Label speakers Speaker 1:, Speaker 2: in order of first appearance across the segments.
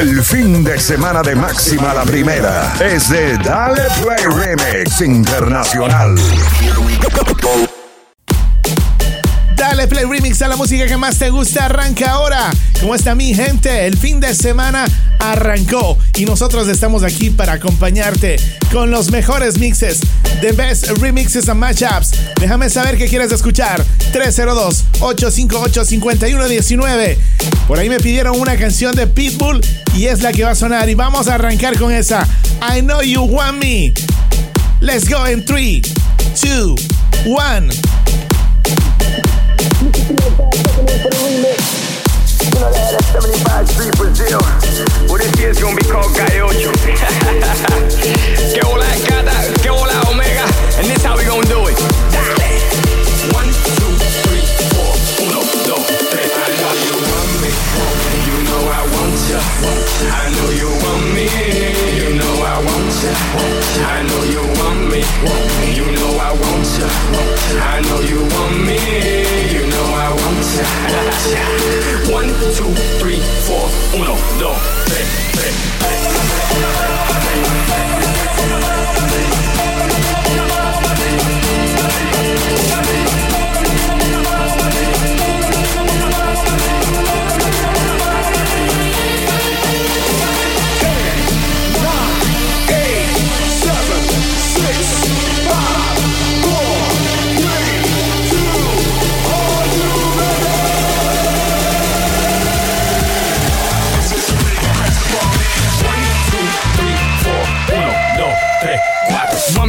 Speaker 1: El fin de semana de máxima la primera es de Dale Play Remix Internacional.
Speaker 2: Dale Play Remix a la música que más te gusta. Arranca ahora. ¿Cómo está mi gente? El fin de semana arrancó y nosotros estamos aquí para acompañarte con los mejores mixes, the best remixes and matchups. Déjame saber qué quieres escuchar. 302-858-5119. Por ahí me pidieron una canción de Pitbull y es la que va a sonar. Y vamos a arrancar con esa. I know you want me. Let's go in 3, 2, 1.
Speaker 3: I know you want me. you one, two, three, four, uno, dos, tres, tres.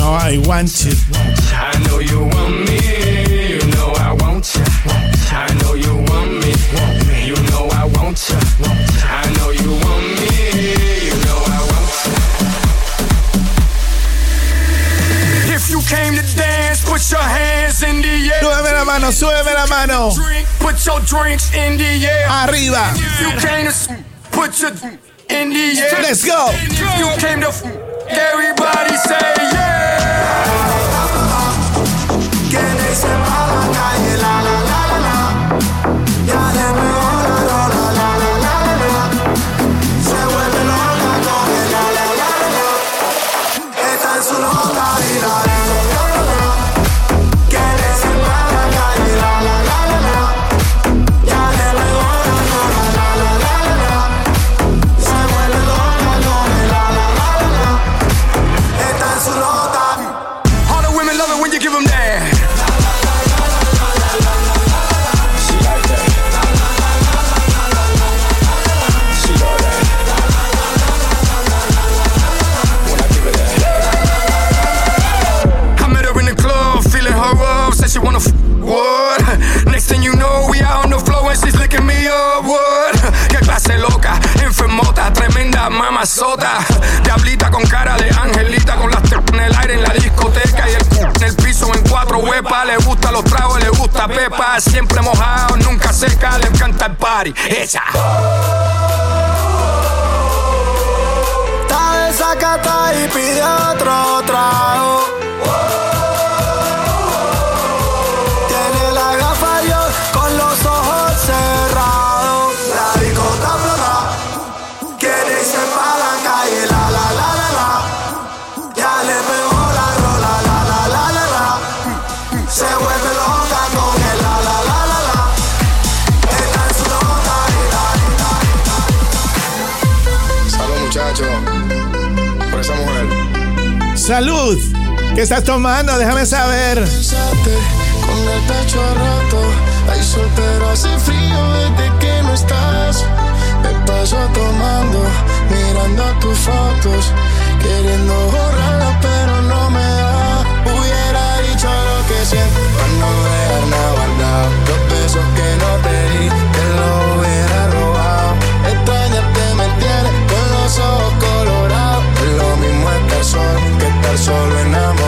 Speaker 3: Know I want you. I know you want me. You know I want you. I know you want me.
Speaker 2: You know I want
Speaker 3: ya. I know you want me. You know I want ya. If you came to dance, put your hands in the air.
Speaker 2: Súbeme la mano, súbeme la mano.
Speaker 3: Drink, put your drinks in the air.
Speaker 2: Arriba.
Speaker 3: If you came to put your in the air.
Speaker 2: Let's go.
Speaker 3: If you came to everybody say yeah. ¿Qué
Speaker 2: estás tomando? Déjame saber.
Speaker 4: Con el pecho
Speaker 5: a rato, hay sol pero hace frío desde que no estás. Me paso tomando, mirando tus fotos, queriendo borrarlas pero no me da. Hubiera dicho lo que siento, para no dejar nada guardado. Los besos que
Speaker 6: no te di, te lo hubiera robado. Extrañarte me tienes
Speaker 5: con los
Speaker 7: ojos colorados. Es lo
Speaker 8: mismo estar solo que
Speaker 7: estar solo
Speaker 2: enamorado.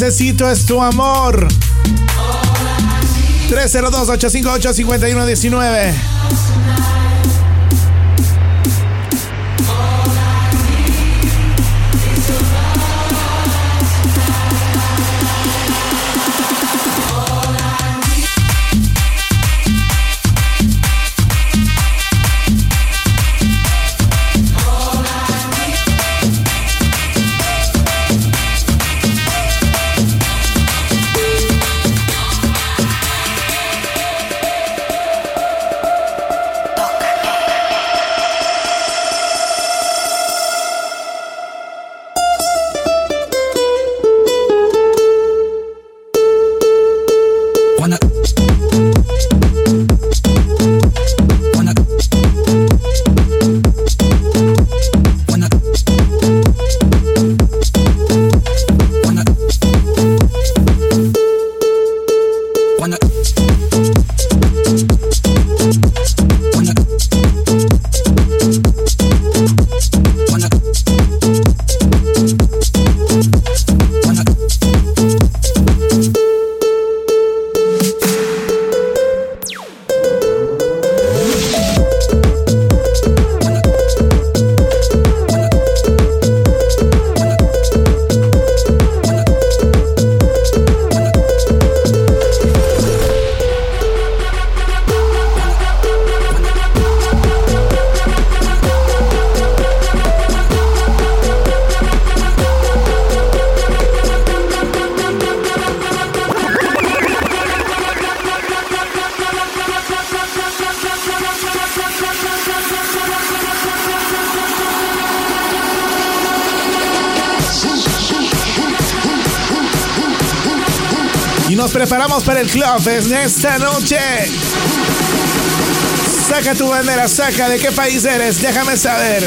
Speaker 2: Necesito es tu amor. 302-858-5119. En esta noche. Saca tu bandera, saca de qué país eres, déjame saber.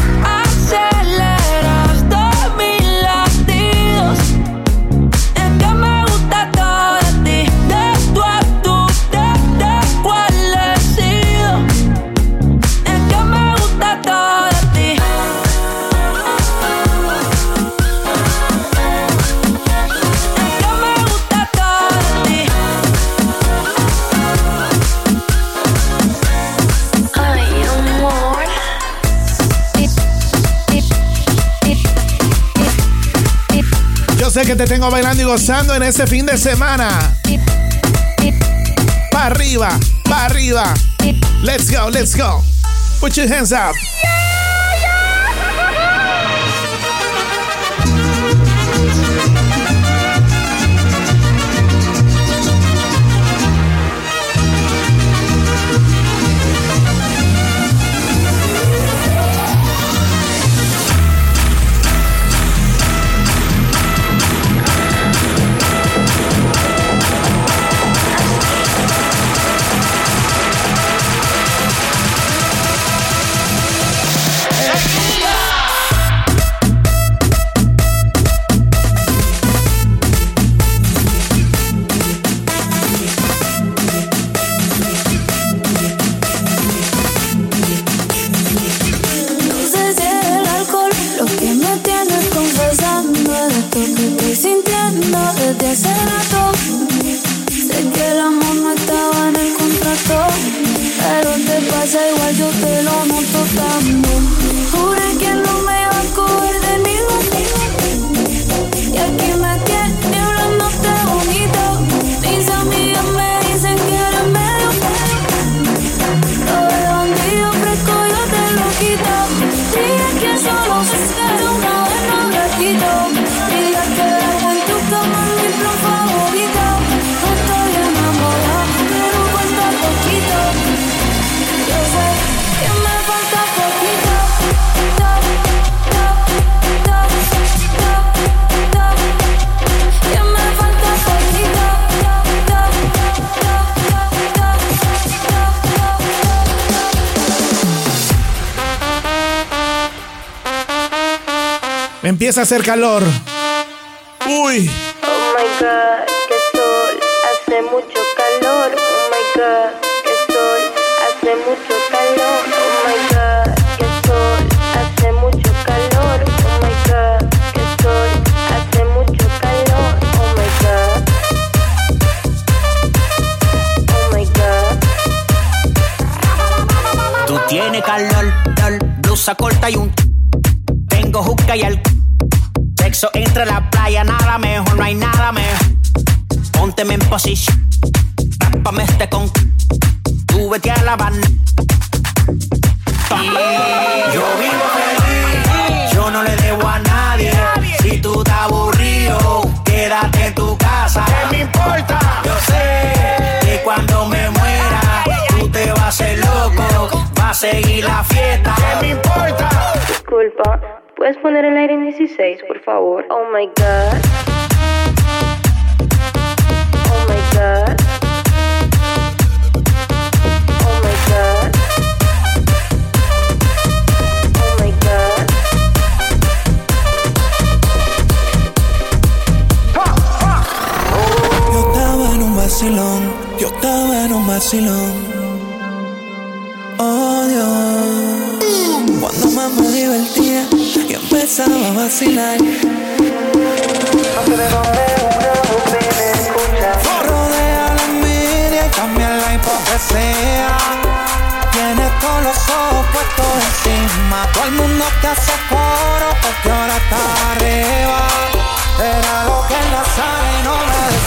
Speaker 2: te tengo bailando y gozando en este fin de semana. Pa' arriba, pa' arriba. Let's go, let's go. Put your hands up. Empieza hacer calor. Uy.
Speaker 7: Seguir la fiesta. ¿Qué me importa?
Speaker 9: Disculpa. ¿Puedes poner el aire en 16, por favor? Oh my god. Oh my god. Oh my god. Oh my god.
Speaker 10: Yo estaba en un vacilón, yo estaba en un vacilón. Cuando más me divertía empezaba a vacilar. No
Speaker 4: de dónde.
Speaker 10: Rodea la envidia y cambia la hipocresía. Tienes todos los ojos puestos encima. Todo el mundo te hace coro porque ahora está arriba. Era lo que en la sala no me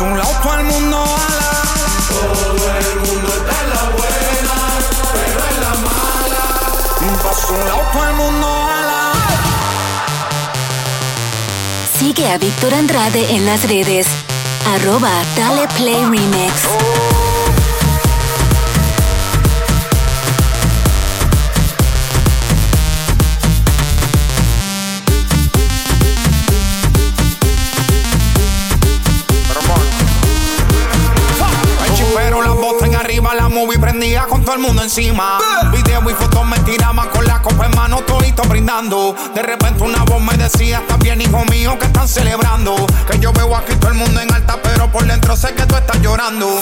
Speaker 10: Un lado
Speaker 4: todo el mundo ala. Todo el mundo está en la buena, pero en la mala.
Speaker 10: Haz un lado todo el mundo
Speaker 4: ala.
Speaker 11: Sigue a Víctor Andrade en las redes. Arroba Dale Play Remix.
Speaker 12: Oh. Prendía con todo el mundo encima. Video y fotos me tiraban con la copa en mano, todito brindando. De repente una voz me decía, está bien, hijo mío, que están celebrando. Que yo veo aquí todo el mundo en alta, pero por dentro sé que tú estás llorando.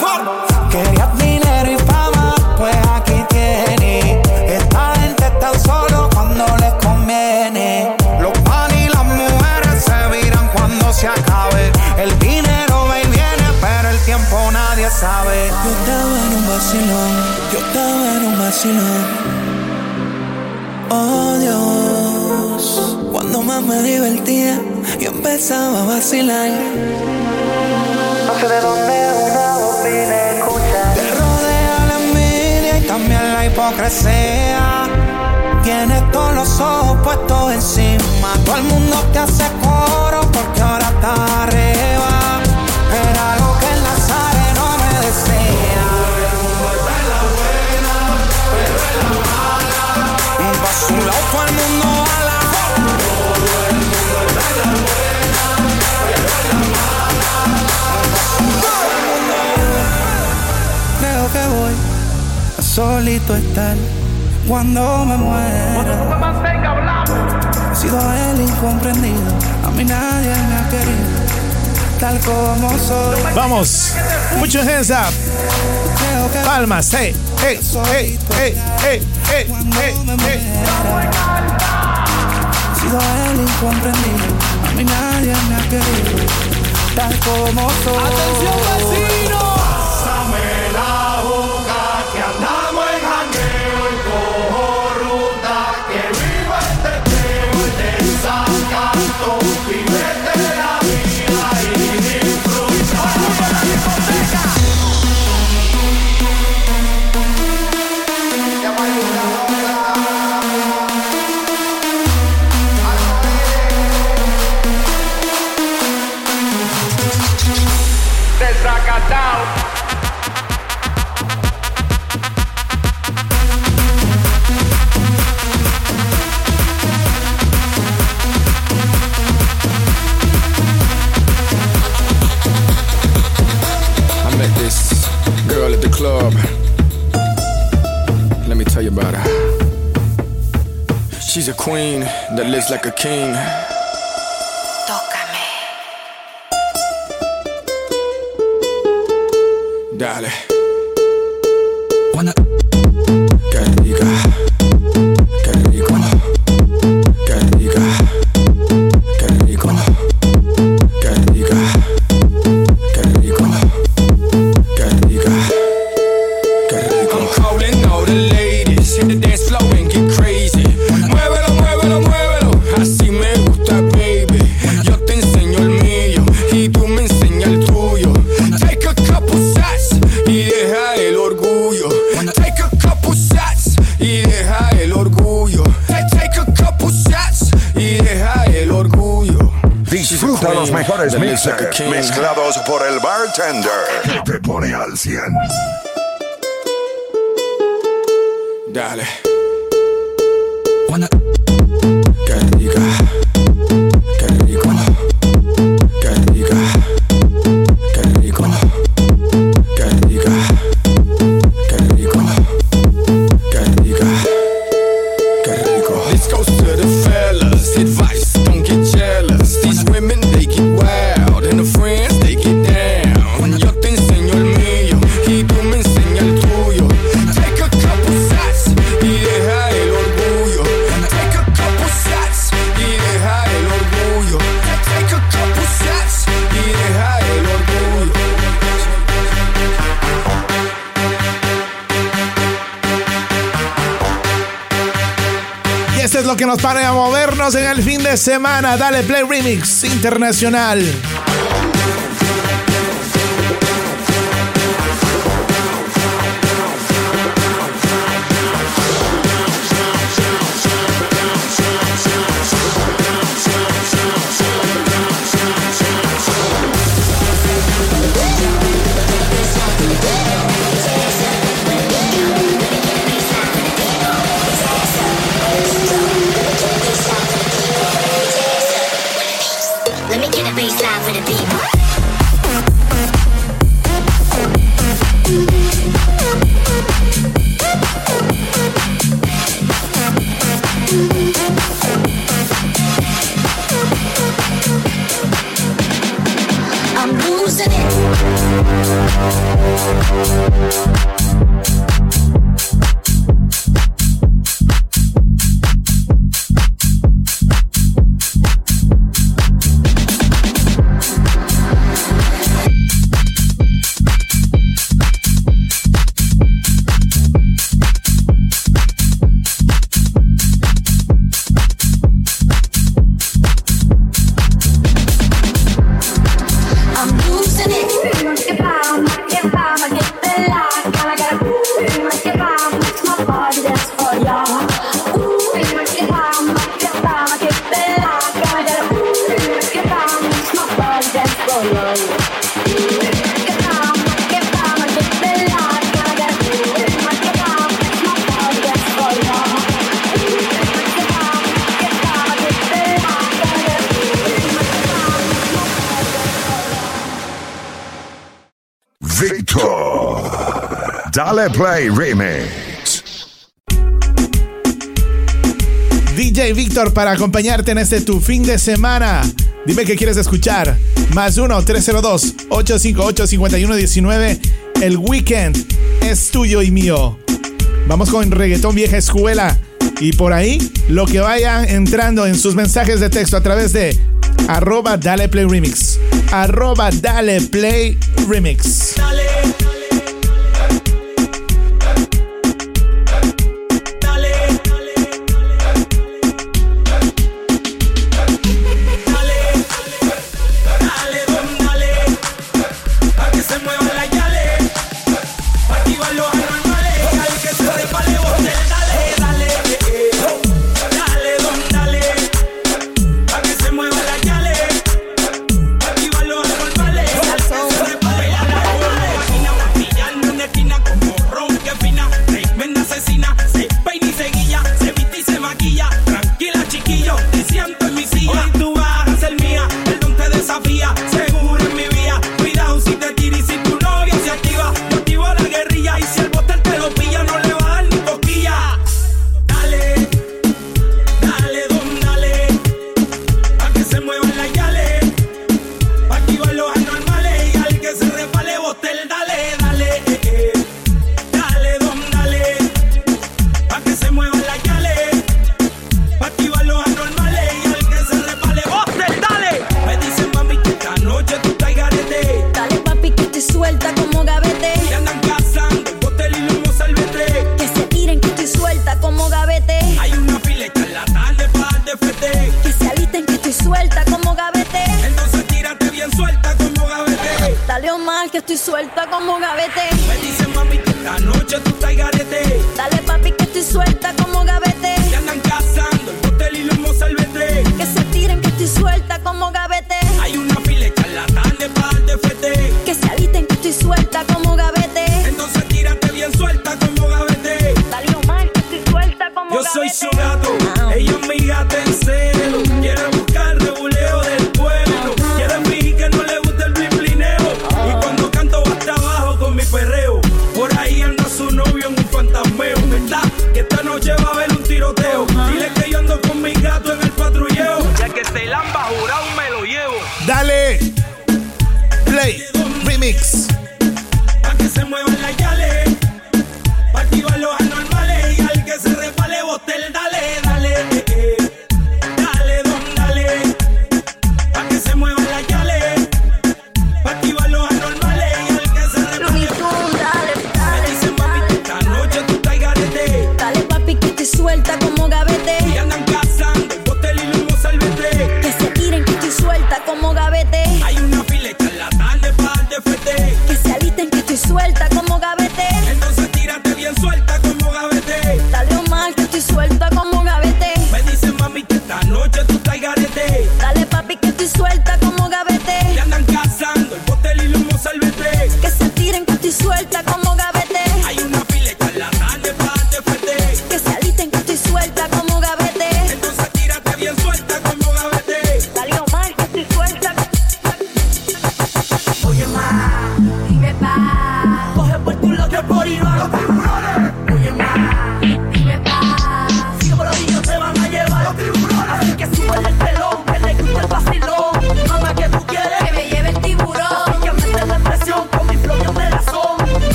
Speaker 10: Querías dinero y fama, pues aquí tienes. Esta gente está solo cuando les Yo estaba en un vacilón, yo estaba en un vacilón. Oh Dios, cuando más me divertía, yo empezaba a vacilar.
Speaker 4: No sé de dónde una voz vine escucha.
Speaker 10: Te rodea la envidia y también la hipocresía. Tienes todos los ojos puestos encima. Todo el mundo te hace coro porque ahora está arriba.
Speaker 4: Todo el mundo
Speaker 12: a la.
Speaker 4: Todo el mundo está en la buena, pero en la mala.
Speaker 10: Creo que voy a solito estar cuando me muera. He sido el incomprendido, a mí nadie me ha querido, tal como soy.
Speaker 2: Vamos, mucho hands up. Palmas, hey, hey, hey, hey, hey, hey, hey, hey.
Speaker 10: He sido el incomprendido, a mí nadie me ha querido, tal como soy.
Speaker 2: ¡Atención, vecino!
Speaker 3: She's a queen that lives like a king.
Speaker 1: mezclados por el bartender. que Te pone al 100.
Speaker 2: en el fin de semana. Dale Play Remix Internacional. para acompañarte en este tu fin de semana. Dime qué quieres escuchar. Más 1-302-858-5119. El weekend es tuyo y mío. Vamos con reggaetón vieja escuela. Y por ahí, lo que vayan entrando en sus mensajes de texto a través de arroba dale play remix. Arroba dale play remix.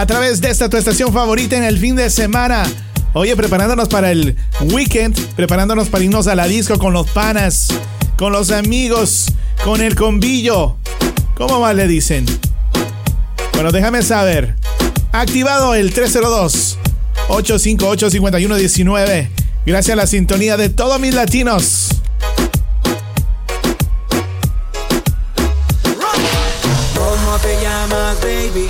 Speaker 13: a
Speaker 2: través de esta tu estación favorita en el fin de semana. Oye, preparándonos para el weekend, preparándonos para irnos a la disco con los panas, con los amigos, con el combillo. ¿Cómo más le dicen? Bueno, déjame saber. Activado el 302-858-5119. Gracias a la sintonía de todos mis latinos.
Speaker 14: ¿Cómo te llamas, baby?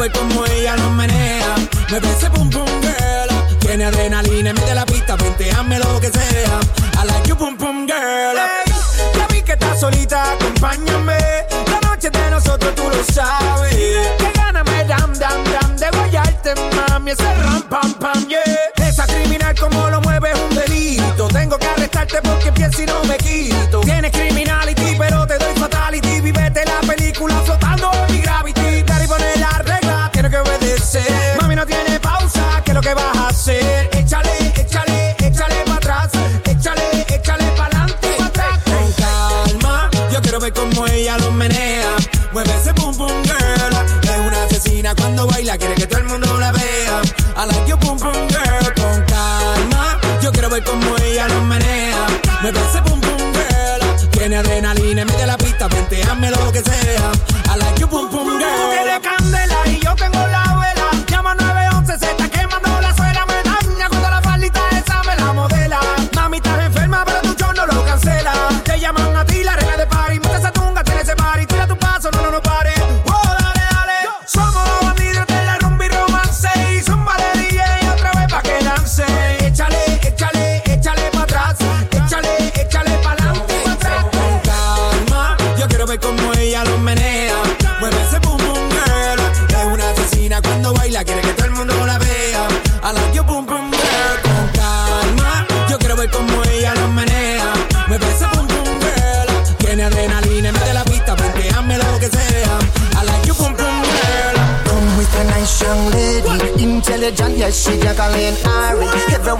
Speaker 14: ver cómo ella lo menea. Me parece pum pum girl. Tiene adrenalina, mete la pista, venteame lo que sea. I like you pum pum girl. Ya vi que estás solita, acompáñame. La noche de nosotros tú lo sabes. Que gana me dam, dam, dam. De guayarte, mami, ese ram, pam, pam, yeah. Esa criminal como lo mueve es un delito. Tengo que arrestarte porque pienso y no me quito.
Speaker 15: Well, she juggling Ari.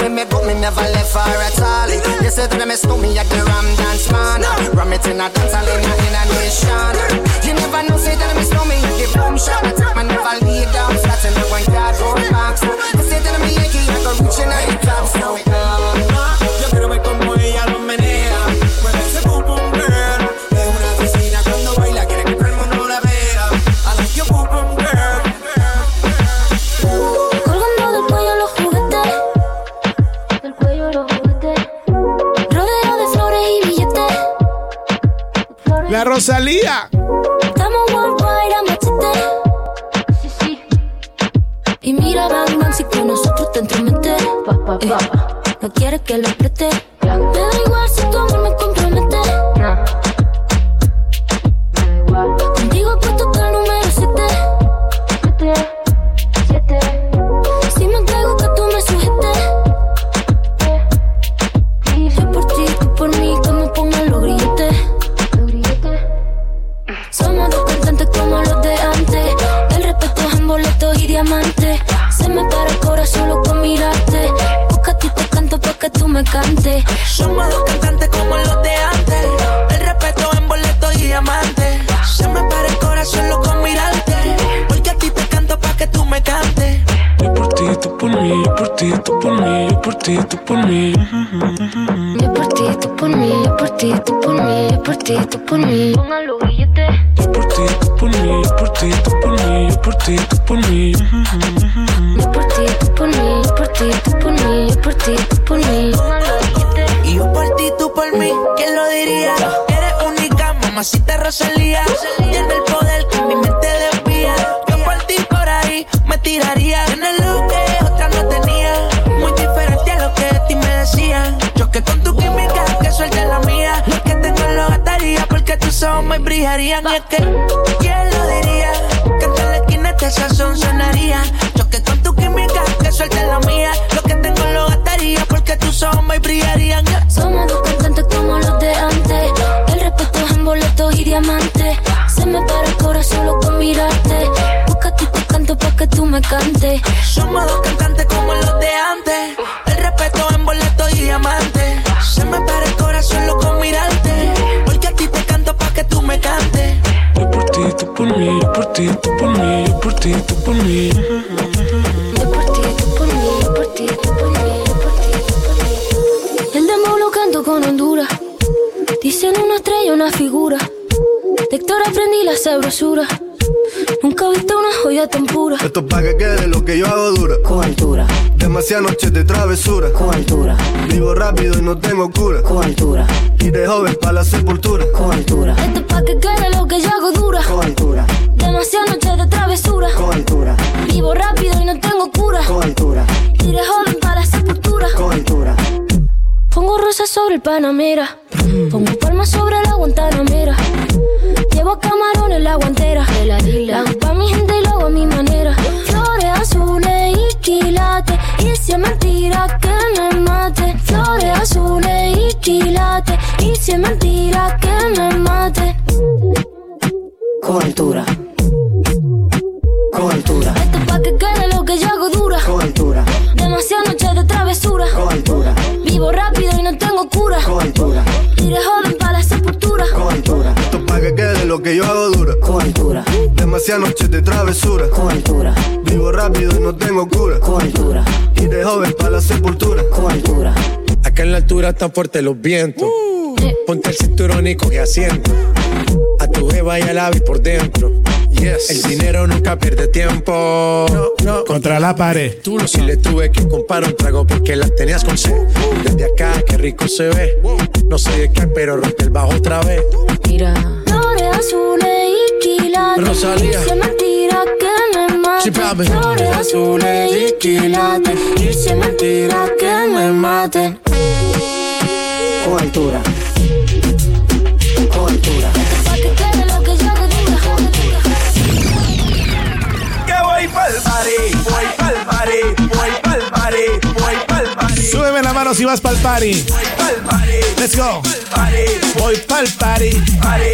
Speaker 15: way me go, me never left her at all. They said that me stole me at the Ram Dance Man. Ram it in a dance hall in a, in a nation. You never know, say that me stole me at the boom shop. I never lay down flat in the one yard road box. They said that me Yankee, I go reaching
Speaker 16: out. Por ti, tú por mí. Yo por ti, tú por mí, yo por ti, tú por mí, yo por ti, tú por mí. Póngalo billete.
Speaker 17: Yo por ti, tú por mí, yo por ti, tú por mí, yo por ti, tú por mí.
Speaker 16: Yo por ti, tú por mí, yo por ti, tú por mí, yo por ti, tú por mí. Póngalo billete.
Speaker 18: Y yo por ti, tú por mí, ¿quién lo diría? Eres única, mamacita Rosalía. Tiene el poder que mi mente desvía. Tus ojos me brillarían. Y es que, ¿quién lo diría? Que en la esquina este sazón sonaría. Yo que con tu química, que suelte la mía. Lo que tengo lo gastaría porque tus ojos me brillarían.
Speaker 16: Somos dos cantantes como los de antes. El respeto es en boletos y diamantes. Se me para el corazón solo con mirarte. Busca te canto pa' que tú me cantes.
Speaker 18: Somos dos cantantes como los de antes. El respeto en boleto y diamante.
Speaker 17: Por mí, yo por ti, tú por mí, yo por ti, tú por mí.
Speaker 16: Yo por ti, tú por mí, yo por ti, tú por mí, por ti, por mí. El demo lo canto con Honduras. Dicen una estrella, una figura. De Héctor aprendí la sabrosura. Tan pura.
Speaker 19: Esto es pa' que quede lo que yo hago dura.
Speaker 18: Con altura.
Speaker 19: Demasiadas noches de travesura.
Speaker 18: Con altura.
Speaker 19: Vivo rápido y no tengo cura.
Speaker 18: Con altura.
Speaker 19: Y de joven para la sepultura.
Speaker 18: Con altura.
Speaker 16: Esto es pa' que quede lo que yo hago dura.
Speaker 18: Con altura.
Speaker 16: Demasiadas noches de travesura.
Speaker 18: Con altura.
Speaker 16: Vivo rápido y no tengo cura.
Speaker 18: Con altura.
Speaker 16: Y de joven para la sepultura.
Speaker 18: Con altura.
Speaker 16: Pongo rosas sobre el Panamera. Pongo palmas sobre la Guantanamera. Llevo camarones en la guantera. La hago pa' mi gente y lo hago a mi manera. Flores azules y quilates. Y si es mentira que me mate. Flores azules y quilates. Y si es mentira que me mate.
Speaker 18: Con altura.
Speaker 16: Lo que yo hago dura.
Speaker 18: Con altura.
Speaker 16: Demasiadas noches de travesura.
Speaker 18: Con altura.
Speaker 16: Vivo rápido y no tengo cura.
Speaker 18: Con altura.
Speaker 16: Y de joven para la sepultura.
Speaker 18: Con altura.
Speaker 20: Acá en la altura están fuertes los vientos. Ponte el cinturón y coge asiento. A tu jeva y al ave por dentro. El dinero nunca pierde tiempo. No,
Speaker 2: Contra la pared.
Speaker 20: Tú no si le tuve que comprar un trago porque las tenías con sed. Desde acá, qué rico se ve. No sé de qué, pero rompe el bajo otra vez.
Speaker 16: Mira. Flores azules y quilates.
Speaker 20: Rosalía.
Speaker 16: Y si es mentira que me mate. Flores azules y quilates. Y es mentira que me maten.
Speaker 18: Con altura.
Speaker 2: Súbeme la mano si vas pa'l party.
Speaker 21: Pa'l party,
Speaker 2: Let's go.
Speaker 21: party,
Speaker 2: Voy pa'l party.
Speaker 21: party.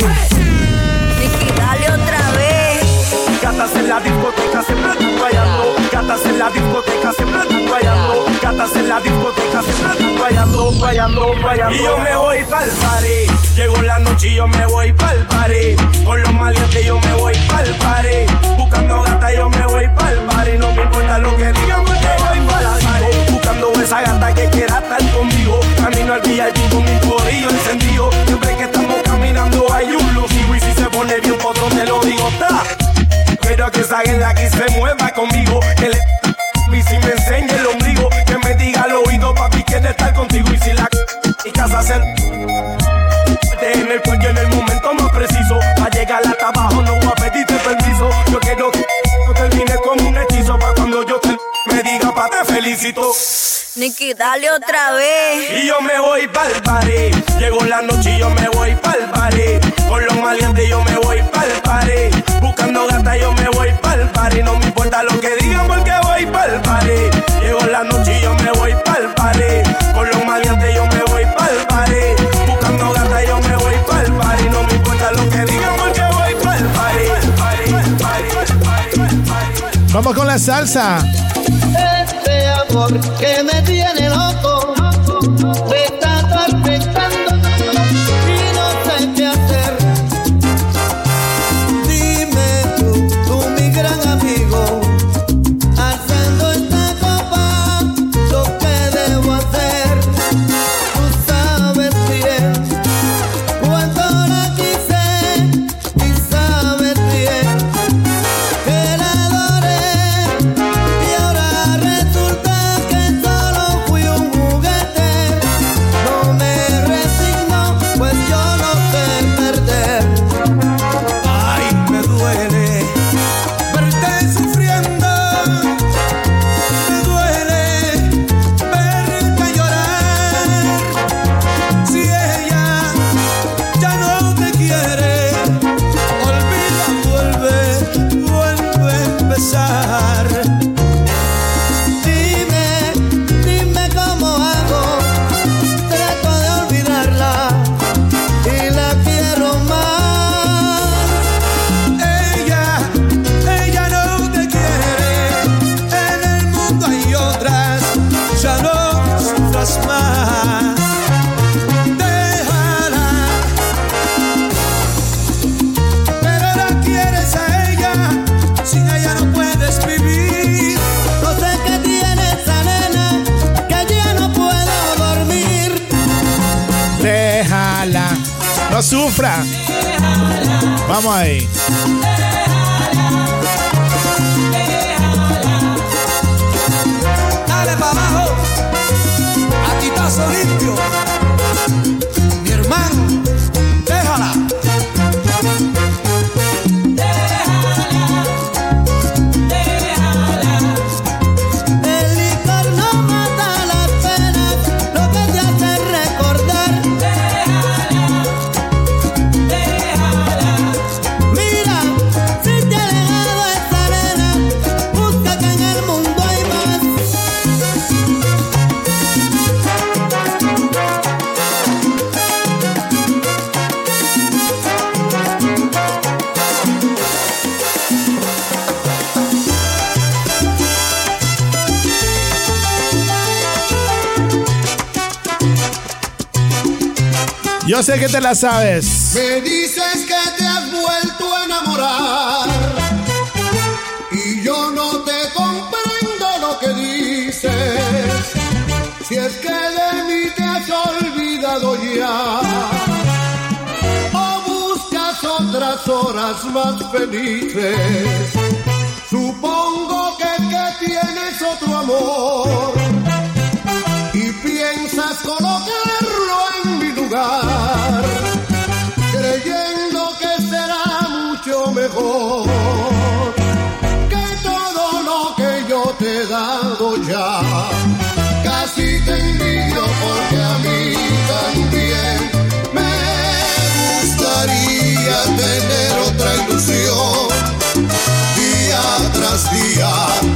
Speaker 22: Nicky, dale otra vez.
Speaker 21: Gatas en la discoteca siempre están rayando. Gatas en la discoteca siempre están rayando. Gatas en la discoteca siempre están rayando, rayando, rayando. Y yo me voy pa'l party. Llegó la noche y yo me voy pa'l party. Con los maleantes yo me voy pa'l party. Buscando gata yo me voy pa'l party. No me importa lo que digan esa gata que quiera estar conmigo. Camino al VIP con mi corillo encendido. Siempre que estamos caminando hay un lucido. Y si se pone bien potro te lo digo, ta. Quiero que esa la que se mueva conmigo. Que le y si me enseñe el ombligo. Que me diga al oído, papi, quiere estar contigo. Y si la y casa se felicito.
Speaker 22: Nicky, dale otra vez.
Speaker 21: Y yo me voy pa'l party. Llegó la noche y yo me voy pa'l party. Con los maleantes yo me voy pa'l party. Buscando gata yo me voy pa'l party. No me importa lo que digan porque voy pa'l party. Llegó la noche y yo me voy pa'l party. Con los maleantes yo me voy pa'l party. Buscando gata yo me voy pa'l party. No me importa lo que digan porque voy pa'l party.
Speaker 2: Vamos con la salsa.
Speaker 23: Amor que me tiene
Speaker 2: Vamos ahí. Sé que te la sabes.
Speaker 24: Me dices que te has vuelto a enamorar y yo no te comprendo lo que dices. Si es que de mí te has olvidado ya o buscas otras horas más felices. Supongo que, que tienes otro amor y piensas colocarlo creyendo que será mucho mejor que todo lo que yo te he dado ya. Casi te envidio porque a mí también me gustaría tener otra ilusión día tras día.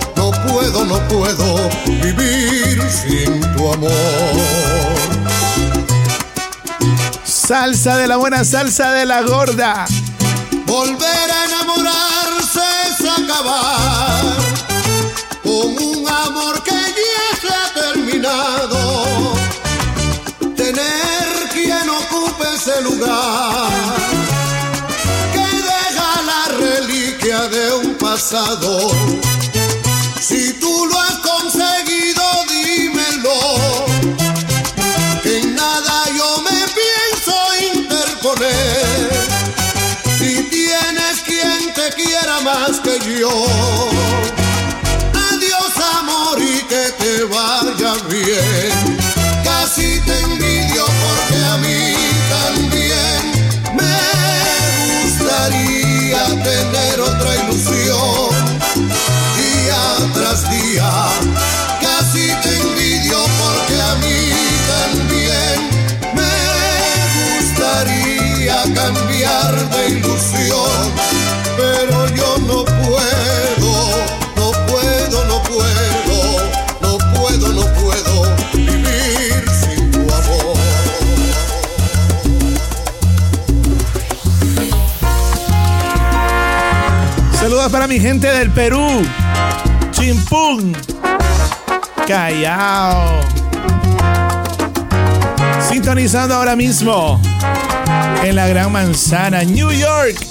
Speaker 24: puedo, no puedo vivir sin tu amor.
Speaker 2: Salsa de la buena, salsa de la gorda.
Speaker 24: Volver a enamorarse es acabar con un amor que ya se ha terminado. Tener quien ocupe ese lugar que deja la reliquia de un pasado. Más que yo. Adiós amor y que te vaya bien.
Speaker 2: Para mi gente del Perú. Chimpún. Callao. Sintonizando ahora mismo en la Gran Manzana, New York.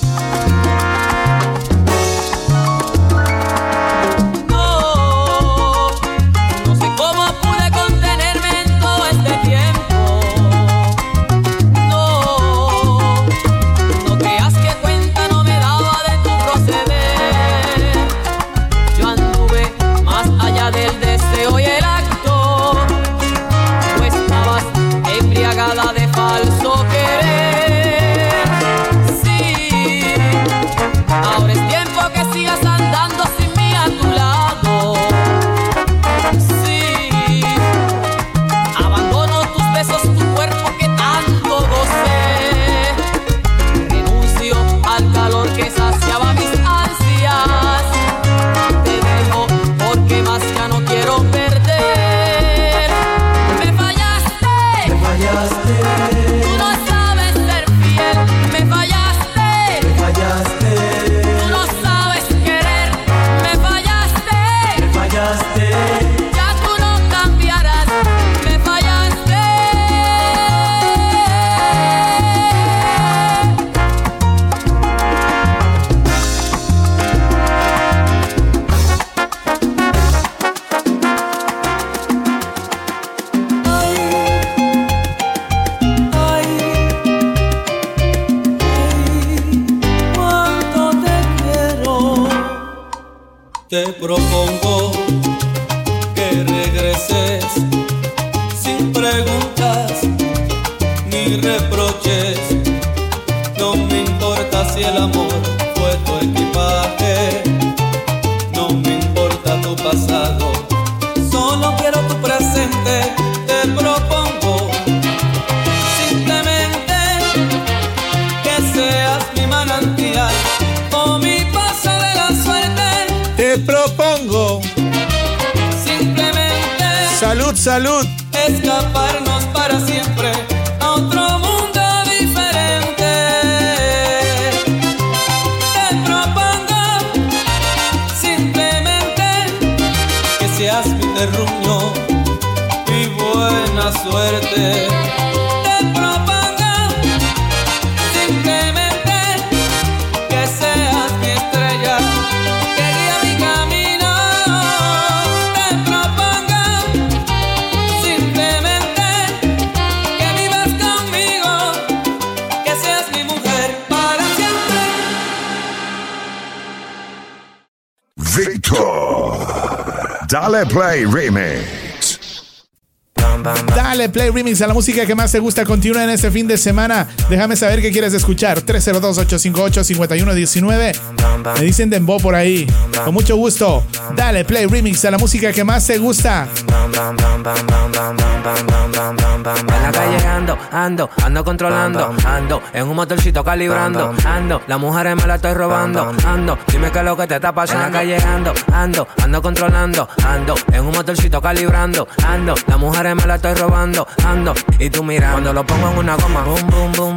Speaker 25: A
Speaker 2: la música que más te gusta. Continúa en este fin de semana. Déjame saber qué quieres escuchar. 302-858-5119. Me dicen Dembo por ahí. Con mucho gusto. Dale play remix a la música que más te gusta.
Speaker 26: En la calle ando, ando, ando controlando, ando en un motorcito calibrando, ando, la mujer me la estoy robando, ando, dime qué es lo que te está pasando. En la calle ando, ando, ando controlando, ando en un motorcito calibrando, ando, la mujer me la estoy robando, ando, y tú mira, cuando lo pongo en una goma, boom, boom, boom,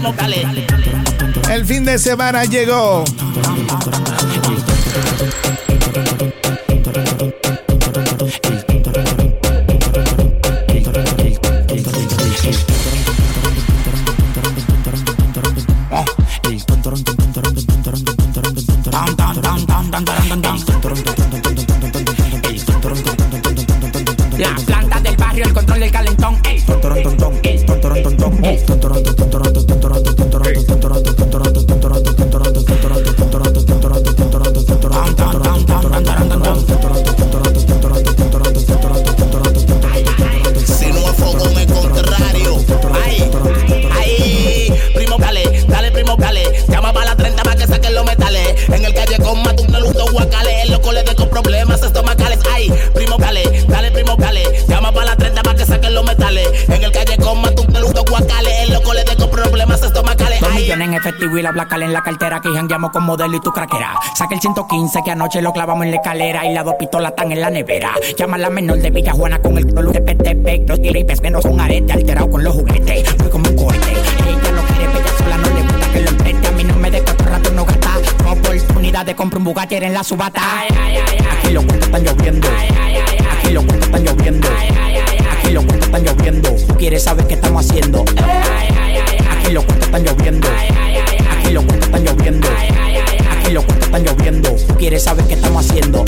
Speaker 27: dale.
Speaker 2: El fin de semana llegó.
Speaker 27: Las plantas del barrio, el control del calentón. ey.
Speaker 28: Estomacales.
Speaker 27: Dos
Speaker 28: Ay,
Speaker 27: millones en efectivo y la placa en la cartera que jangueamos con modelo y tu craquera. Saca el 115 que anoche lo clavamos en la escalera y las dos pistolas están en la nevera. Llama a la menor de Villa Juana con el color de PTP. Los tiripes que no arete alterado con los juguetes. Fui como un corte. Ella lo quiere, bella sola no le gusta que lo empreste. A mí no me de cuatro rato no gasta. Oportunidad de comprar un Bugatti en la subata. Aquí los cuentos están lloviendo. Aquí los cuentos están lloviendo. Aquí los cuentos están lloviendo. ¿Quieres saber qué estamos haciendo? Aquí los cuentos están lloviendo. Aquí los cuentos están lloviendo. Aquí los cuentos están lloviendo. ¿Quieres saber qué estamos haciendo?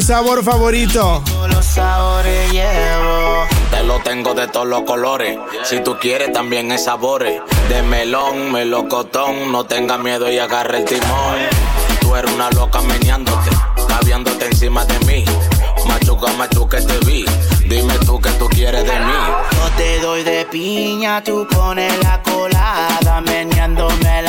Speaker 2: Tu sabor favorito.
Speaker 29: Los sabores llevo. Te lo tengo de todos los colores. Si tú quieres, también hay sabores. De melón, melocotón. No tengas miedo y agarra el timón. Tú eres una loca meneándote, caviándote encima de mí. Machuca, machuca, te vi. Dime tú qué tú quieres de mí.
Speaker 30: Yo te doy de piña, tú pones la colada. Meneándome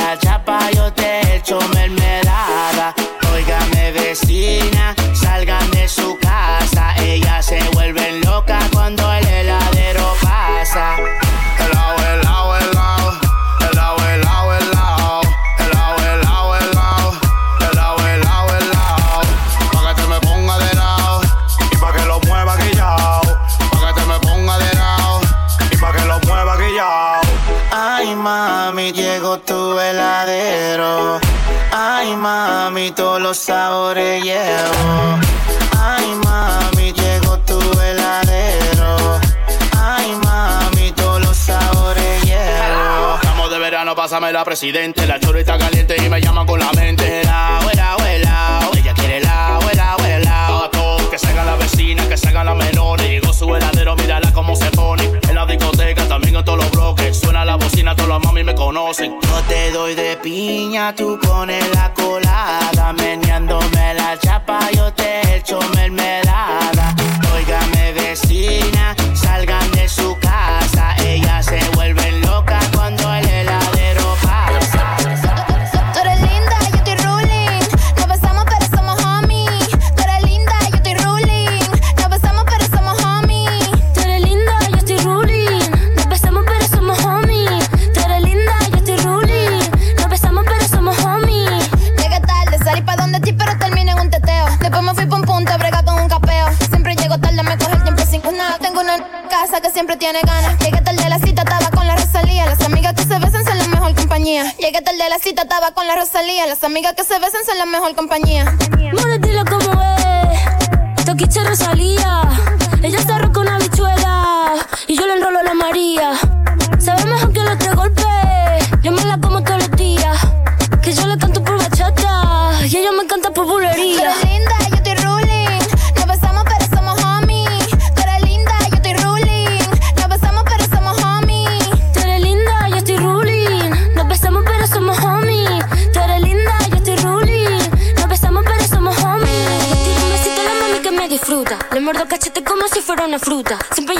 Speaker 30: la.
Speaker 31: La chorita caliente y me llaman con la mente. La abuela, abuela, ella quiere la abuela, abuela. Que salgan la vecina, que salgan las menores. Llegó su heladero, mírala cómo se pone. En la discoteca, también en todos los bloques. Suena la bocina, todos los mami me conocen.
Speaker 30: Yo te doy de piña, tú pones la colada. Meneándome
Speaker 32: amigas que se besan son la mejor compañía.
Speaker 16: More, dilo como es. Toquiche Rosalía. Una fruta. Siempre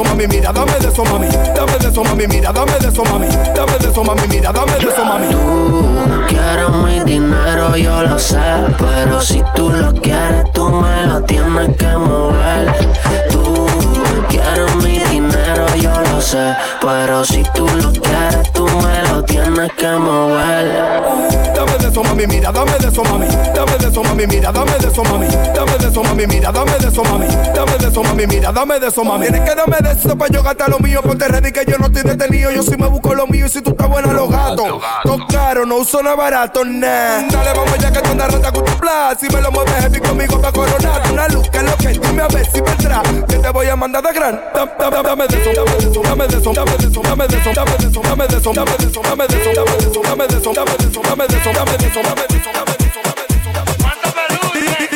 Speaker 21: eso, mami, mira, dame de eso, mami, dame de eso, mami, mira, dame de eso, mami, dame de eso, mami, mira, dame de eso, mami.
Speaker 29: Tú quieres mi dinero, yo lo sé. Pero si tú lo quieres, tú me lo tienes que mover. Tú quieres mi dinero, yo lo sé. Pero si tú lo quieres, tú me lo tienes que mover.
Speaker 21: Dame eso, mami, mira, dame de eso, mami, dame de eso, mami, mira, dame de eso, mami, dame de eso, mami, mira, dame de eso, mami, dame de eso, mami, mira, dame de eso, mami. Tienes que darme de eso para yo gastar lo mío, ponte ready que yo no estoy detenido, yo sí me busco lo mío y si tú estás buena los gatos. Todo caro, no uso nada barato, nah. Dale, vamos ya que tú andas rata con tu plan, si me lo mueves heavy conmigo pa' coronar, una luz que es lo que dime a ver si vendrá, que te voy a mandar de gran. Dame, dame, dame de eso, dame de eso, dame de eso, dame de eso, dame de eso, dame de eso, dame de eso, dame de eso, dame de eso, dame de eso, dame de eso, dame de eso, dame de eso, dame de eso,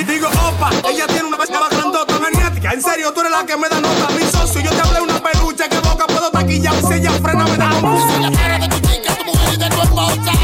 Speaker 33: Digo, opa, ella tiene una bestia grandota, maniática. En serio, tú eres la que me da nota. Mi socio, yo te hablé una peluche que boca puedo taquillar. Si ella frena, me da como la cara de tu chica, tu mujer y de tu esposa.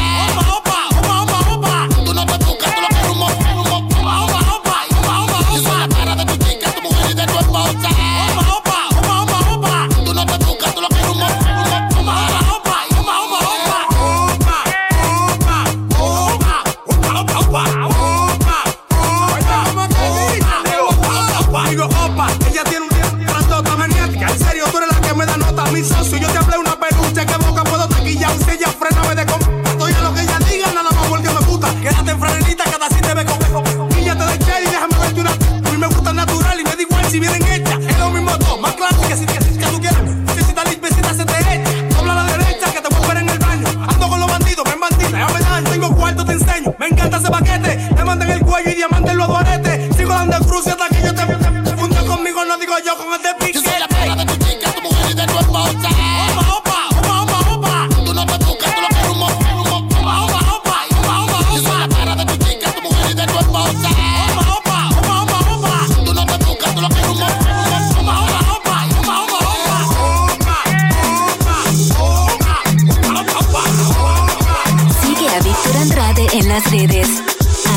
Speaker 34: Redes.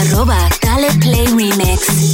Speaker 34: Arroba Dale Play Remix.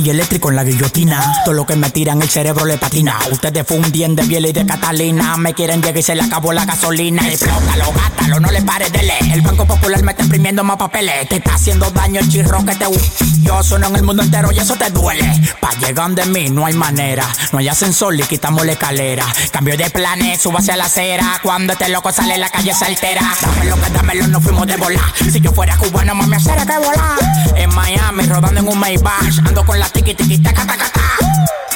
Speaker 27: Mato en la guillotina? Todo lo que me tiran el cerebro le patina. Ustedes fundien de Biel y de Catalina. Me quieren llegar y se le acabó la gasolina. Explótalo, gátalo, no le pares de leer. El Banco Popular me está imprimiendo más papeles. Te está haciendo daño el chirro que te Yo sueno en el mundo entero y eso te duele. Pa' llegar de mí no hay manera. No hay ascensor y quitamos la escalera. Cambio de planes, subo hacia la acera. Cuando este loco sale la calle se altera. Dámelo que dámelo, no fuimos de volar. Si yo fuera cubano, mami, hacer que volar. En Miami, rodando en un Maybach. Ando con la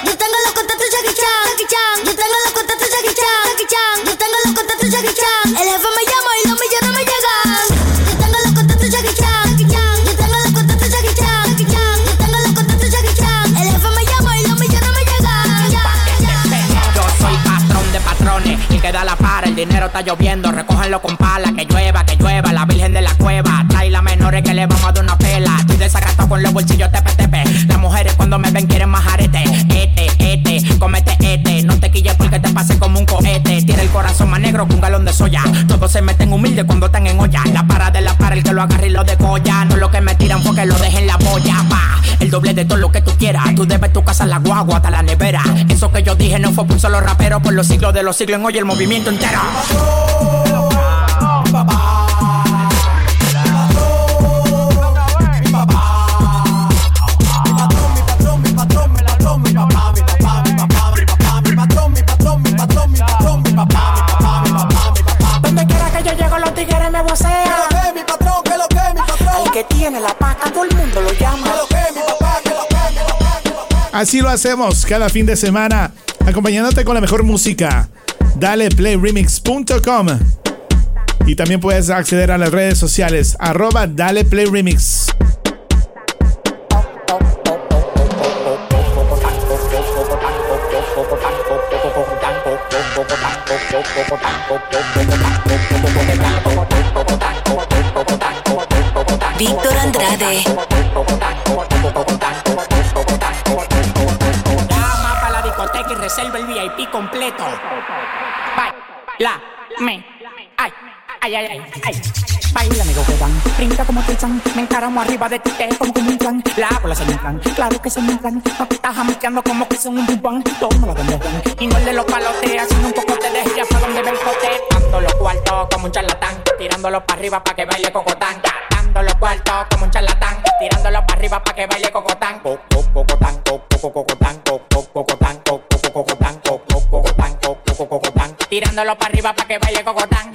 Speaker 35: Yo tengo los contactos Jackie Chan, Jackie Chan. Yo tengo los contactos Jackie Chan, Jackie Chan. Yo tengo los contactos Jackie Chan. El jefe me llama y los millones me llegan. Yo tengo los contactos Jackie Chan, Jackie Chan. Yo tengo los contactos Jackie Chan, Jackie Chan. Yo tengo los contactos Jackie Chan. El jefe me llama y los millones me llegan.
Speaker 27: Yo soy patrón de patrones y que da la para, el dinero está lloviendo, recógenlo con pala, que llueva, que llueva, la virgen de la cueva, trae las menores que le vamos a dar una estoy desacatado con los bolsillos tepe, las mujeres cuando me ven quieren más arete, este, comete este, no te quilles porque te pase como un cohete, tiene el corazón más negro que un galón de soya, todos se meten humildes cuando están en olla, la para de la para, el que lo agarre y lo decolla, no lo que me tiran porque lo dejen la boya, pa, el doble de todo lo que tú quieras, tú debes tu casa, la guagua, hasta la nevera, eso que yo dije no fue por un solo rapero, por los siglos de los siglos en hoy el movimiento entero.
Speaker 2: Así lo hacemos cada fin de semana, acompañándote con la mejor música. Dale playremix.com y también puedes acceder a las redes sociales arroba Dale Play Remix.
Speaker 34: Víctor Andrade.
Speaker 27: Reserva el VIP completo. Baila, me, ay, ay, ay, ay, ay. Baila, amigo, que dan, brinca como Tarzán, me encaramo arriba de ti, te como como un plan, la bola se me claro que se me inflan, papi está jamaqueando como que son un bubán, toma la demuestran, y no el de los palotes, haciendo un poco de ella para donde ve el cote, dando los cuartos como un charlatán, tirándolo para arriba para que baile cocotán, dando los cuartos como un charlatán, tirándolo para arriba para que baile cocotán, Co- co- cocotán, co- co- cocotán, co- co- cocotán, tirándolo para arriba para que baile cocotán.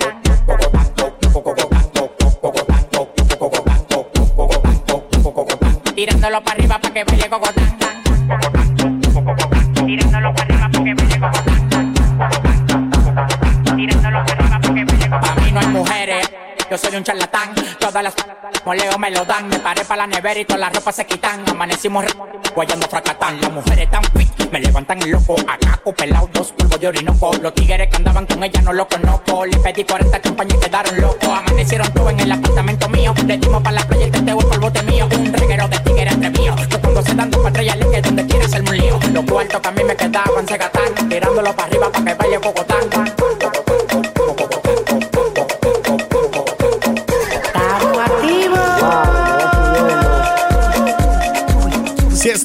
Speaker 27: Tirándolo para arriba para que baile cocotán. Tirándolo para arriba para que baile cocotán. Tirándolo para arriba para que baile cocotán. Para mí no hay mujeres, yo soy un charlatán. Todas las moleo me lo dan. Me paré para la nevera y todas las ropas se quitan. Amanecimos guayando fracatán. Las mujeres tan fit, me levantan el loco. Acaco, pelado, dos polvos de orinoco. Los tigres que andaban con ella no los conozco. Le pedí 40 champañas y quedaron locos. Amanecieron todos en el apartamento mío. Le dimos para la playa el teteo y polvo de mío. Un reguero de tigres entre mío. Yo cuando se dan dos patrullas que donde quiera hacerme un lío. Los cuartos que a mí me quedaban se gastan. Tirándolo para arriba para que baile Cocotán.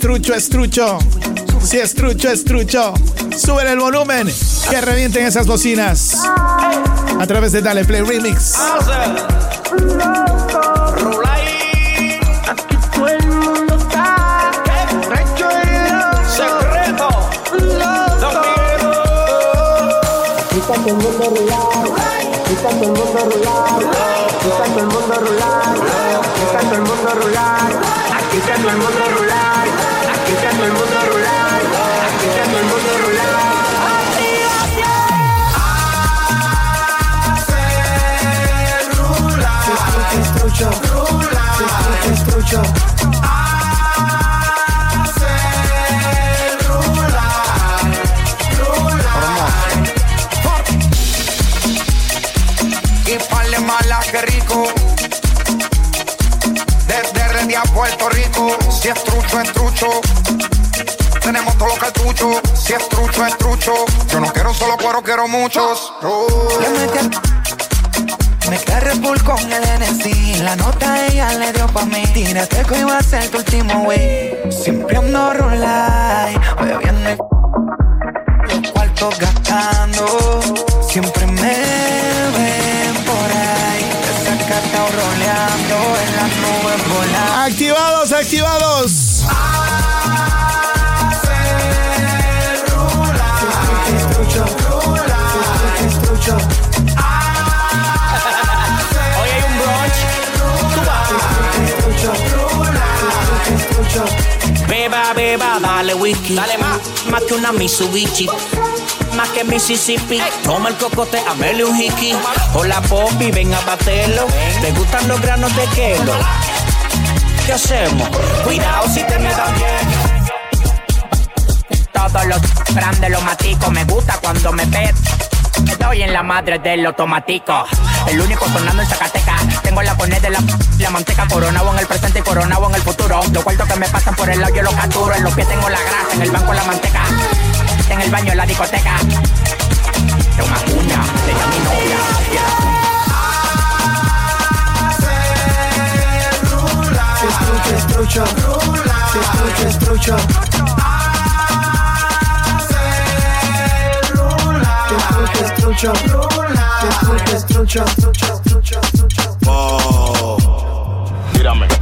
Speaker 2: Trucho, es trucho. Si es trucho, es. Suben el volumen. Que revienten esas bocinas. A través de Dale Play Remix.
Speaker 36: rular, está todo el mundo rular, está está todo el mundo rular, aquí está todo el mundo rular, Estrucho, estrucho,
Speaker 33: y parle mala que rico. Desde Ready a Puerto Rico, si es trucho, es trucho. Tenemos todo lo cartuchos, si es trucho, es trucho. Yo no quiero solo cuero, quiero muchos.
Speaker 10: Le metí a- Me quedé Bull con el NC La nota ella le dio pa' mí. Tírate que iba a ser tu último wey Siempre ando rulay Bebiendo Los cuartos gastando. Siempre me ven por ahí. Desacatado roleando En las nubes volando.
Speaker 2: Activados, activados.
Speaker 37: Beba, dale whisky. Dale más. Más que una Mitsubishi. Más que Mississippi. Toma el cocote, amele un hiki. Hola, Poppy, ven a baterlo. ¿Te gustan los granos de kelo? ¿Qué hacemos? Cuidado si te me dan bien.
Speaker 27: Todos los grandes los matico. Me gusta cuando me ves. Estoy en la madre del automático. El único sonando en Zacatecas. Tengo la poner de la, la manteca coronado en el presente y coronado en el futuro. Los cuartos que me pasan por el lado yo los capturo. En los pies tengo la grasa, en el banco la manteca. En el baño la discoteca. De una cuña, ella mi novia.
Speaker 36: Estrucho, estrucho, estrucho, estrucho. Estrucho, estrucho, estrucho, estrucho, estrucho.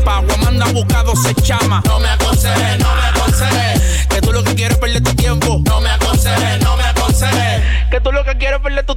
Speaker 7: Quiero rispagua, manda a buscar 12 chamas. No me aconseje, no me aconseje. Que tú lo que quieres es perder tu tiempo. No me aconseje, no me aconseje. Que tú lo que quieres es perder tu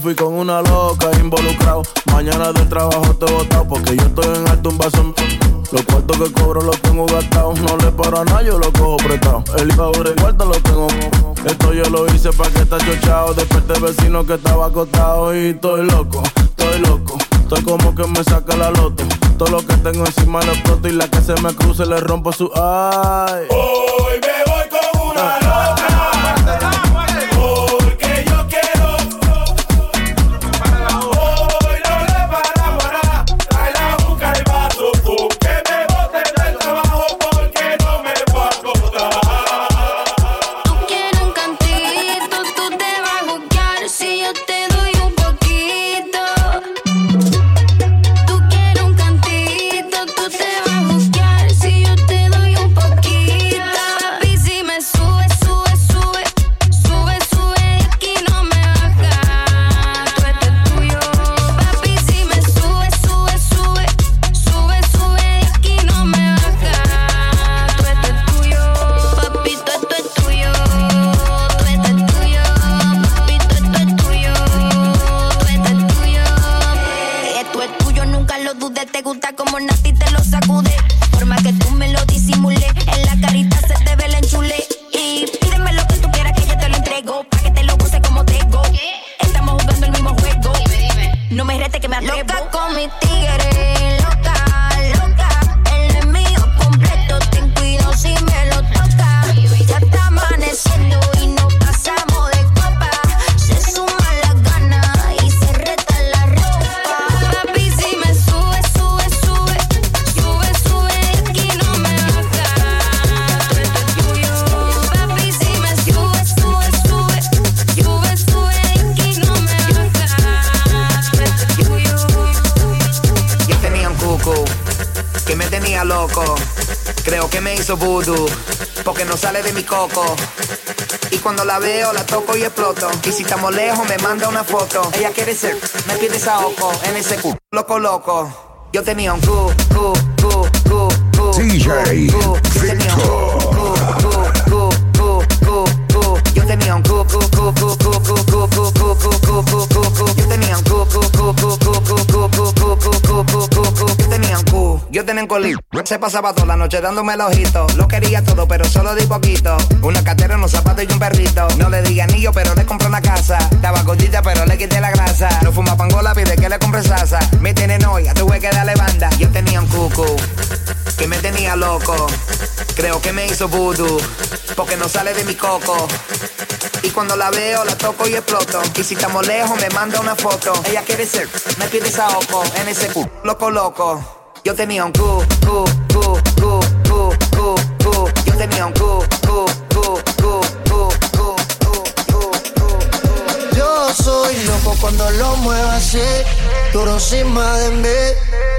Speaker 38: fui con una loca involucrado. Mañana del trabajo te botado porque yo estoy en alto un vaso. Los cuartos que cobro los tengo gastados. No le paro nada, yo lo cojo prestado. El pobre cuarto lo tengo. Esto yo lo hice pa' que está chochado. Desperté vecino que estaba acostado. Y estoy loco, estoy loco. Estoy como que me saca la loto. Todo lo que tengo encima lo exploto. Y la que se me cruce le rompo su ay.
Speaker 21: Hoy
Speaker 39: coco. Y cuando la veo, la toco y exploto. Y si estamos lejos, me manda una foto. Ella quiere ser, me pide saoco en ese cu, loco, loco. Yo tenía un cu, cu, cu, cu, cu.
Speaker 1: DJ
Speaker 39: cu, cu. Yo tenía un cu, cu, cu, cu, cu, cu. Yo tenía un cu, cu, cu, cu, cu, cu, cu, cu, cu, cu, cu, cu, cu, cu. Yo tenía un cu, cu, cu, cu, cu, cu, cu, cu, cu, cu, cu, cu, cu, cu. Yo tenía un cu. Yo tenía un colí. Se pasaba toda la noche dándome el ojito. Lo quería todo, pero solo di poquito. Una cartera, unos zapatos y un perrito. No le di anillo, pero le compré una casa. Estaba gordita, pero le quité la grasa. No fuma pangola, pide que le compre salsa. Me tiene noia, tuve que darle banda. Yo tenía un cucu que me tenía loco. Creo que me hizo voodoo, porque no sale de mi coco. Y cuando la veo, la toco y exploto. Y si estamos lejos, me manda una foto. Ella quiere ser, me pide saoco en ese cu, loco, loco. Yo tenía un cu, cu, cu, cu, cu, cu, cu. Yo tenía un cu, cu, cu, cu, cu, cu.
Speaker 23: Yo soy loco cuando lo muevo así, duro encima de mí.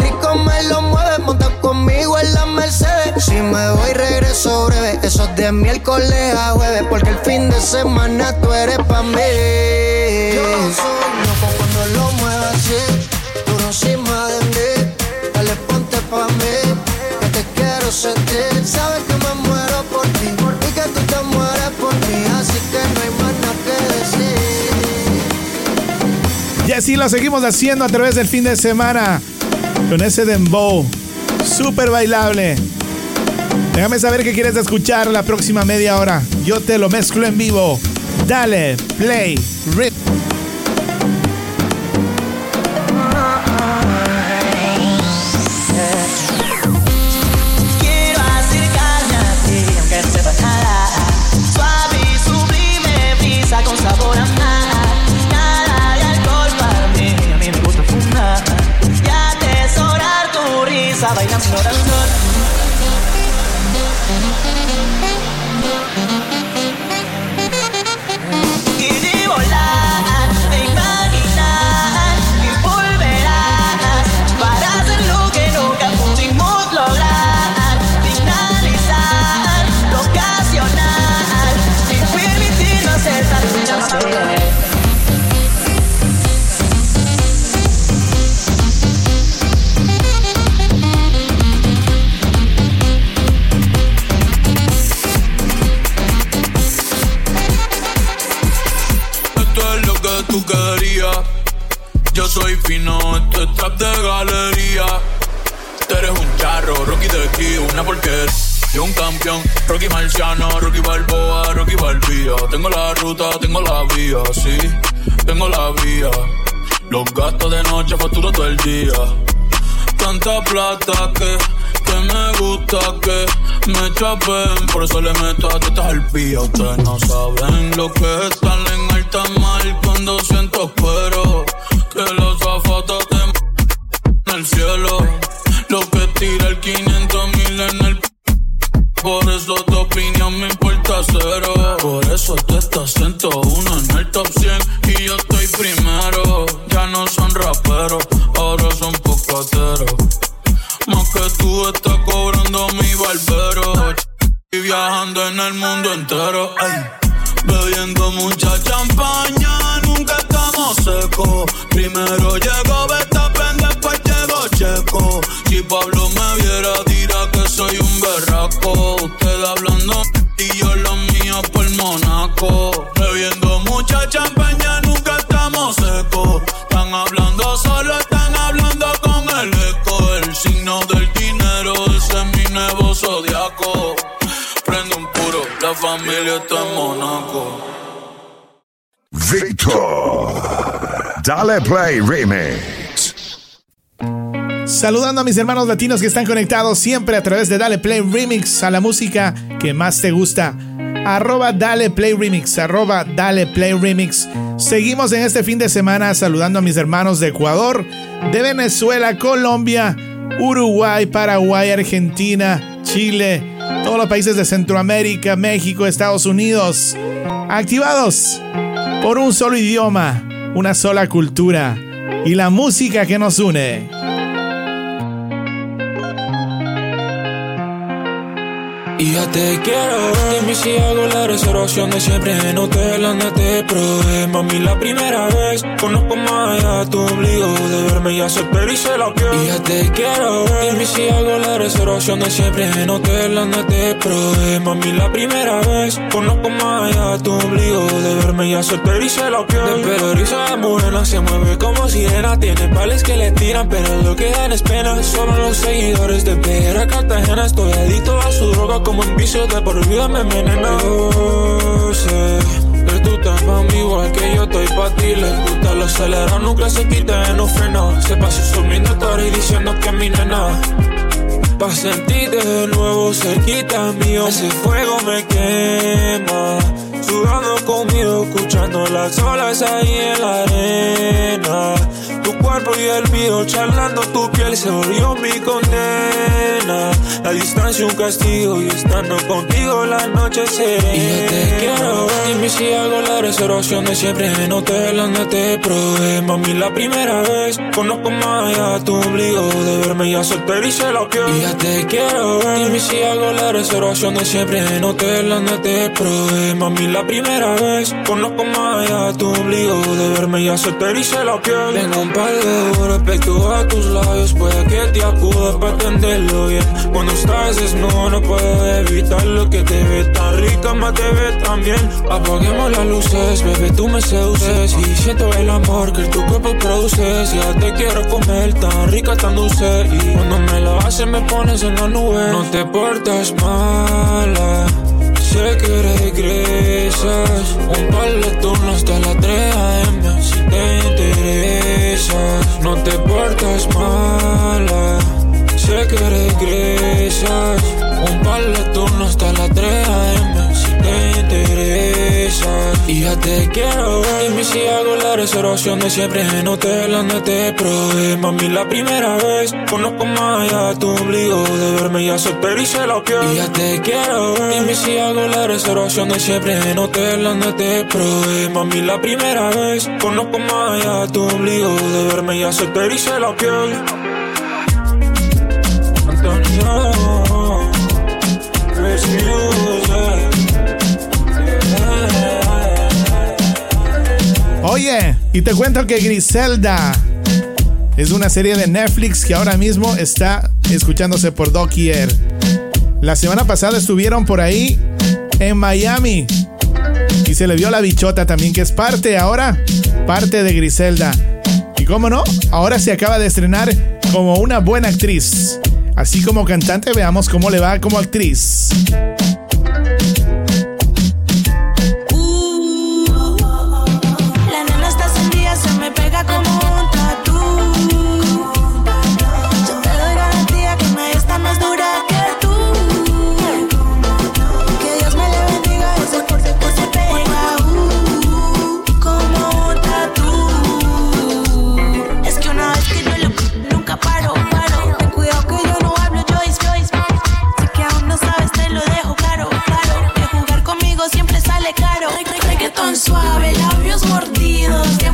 Speaker 23: rico me lo mueve, monta conmigo en la Mercedes. Si me voy, regreso breve. Eso es de miércoles a jueves, porque el fin de semana tú eres pa' mí. Yo soy loco cuando lo muevo así, duro encima de mí. Dale, ponte pa' mí, que te quiero sentir. Sabes que me muero por ti, y que tú te mueres por mí. Así que no hay más nada que decir.
Speaker 2: Y así lo seguimos haciendo a través del fin de semana. Con ese dembow. Súper bailable. Déjame saber qué quieres escuchar la próxima media hora. Yo te lo mezclo en vivo. Dale, play, rip.
Speaker 40: Bailando al sol.
Speaker 41: Soy fino, esto es trap de galería. Tú eres un charro, Rocky de aquí, una porquería. Yo un campeón, Rocky Marciano, Rocky Balboa, Rocky Balbía. Tengo la ruta, tengo la vía, sí, tengo la vía. Los gastos de noche facturo todo el día. Tanta plata que, que me gusta que me chapen. Por eso le meto a tetas al pía. Ustedes no saben lo que es estar en alta mar cuando siento pero de la zafata te en el cielo.
Speaker 42: Lo que tira el 500 mil en el. Por eso tu opinión me importa cero. Por
Speaker 41: eso Play Remix.
Speaker 2: Saludando a mis hermanos latinos que están conectados siempre a través de Dale Play Remix a la música que más te gusta. Arroba Dale Play Remix, arroba Dale Play Remix. Seguimos en este fin de semana saludando a mis hermanos de Ecuador, de Venezuela, Colombia, Uruguay, Paraguay, Argentina, Chile, todos los países de Centroamérica, México, Estados Unidos. Activados por un solo idioma, una sola cultura y la música que nos une.
Speaker 17: Ya te quiero. Dime si hago la reservación de siempre en hotel donde te probé. Mami, la primera vez conozco más tu obligo de verme y aceptar y se la piel. Y ya te quiero. Dime si hago la reservación de siempre en hotel donde te probé. Mami, la primera vez conozco más tu obligo de verme y aceptar y se la piel. De de morena se mueve como sirena. Tiene pales que le tiran, pero lo que dan es pena. Solo los seguidores de Vera Cartagena. Estoy adicto a su droga como vicio de por vida me sé que tú estás pa' mí igual que yo estoy pa' ti. Les gusta lo acelerado, nunca se quita, no freno. Se pasa subiendo todo y diciendo que es mi nena. Pa' sentirte de nuevo cerquita mío, ese fuego me quema. Sudando conmigo, escuchando las olas ahí en la arena. Tu cuerpo y el mío, charlando tu se volvió mi condena. La distancia un castigo y estando contigo la noche serena. Y yo te quiero ver. Dime si hago la reservación de siempre en hotel donde te probé. Mami, la primera vez conozco más tu obligo de verme y aceptar y se la piel. Y ya te quiero ver. Dime si hago la reservación de siempre en hotel donde te probé. Mami, la primera vez conozco más tu obligo de verme y aceptar y se la piel. Tengo un par de horas a tus labios, puede que te acuda para entenderlo bien. Cuando estás desnudo no puedo evitar lo que te ve tan rica, más te ve tan bien. Apaguemos las luces, bebé, tú me seduces y siento el amor que tu cuerpo produce. Ya te quiero comer tan rica, tan dulce y cuando me lo haces me pones en la nube. No te portas mala. Sé que regresas Un par de turnos hasta las 3 a.m. Si te interesas No te portas mala Sé que regresas Un par de turnos hasta las 3 a.m. Si te Y ya te quiero ver Dime si hago la reservación de siempre en hotel donde te probé. Mami, la primera vez Conozco más allá tu obligo de verme y aceptar y se la piel. Y ya te quiero ver Dime si hago la reservación de siempre en hotel donde te probé. Mami, la primera vez Conozco más allá tu obligo de verme y aceptar y se la piel
Speaker 2: Y te cuento que Griselda es una serie de Netflix que ahora mismo está escuchándose por Doquier. La semana pasada estuvieron por ahí en Miami y se le vio la bichota también, que es parte ahora, parte de Griselda. Y cómo no, ahora se acaba de estrenar como una buena actriz. Así como cantante, veamos cómo le va como actriz.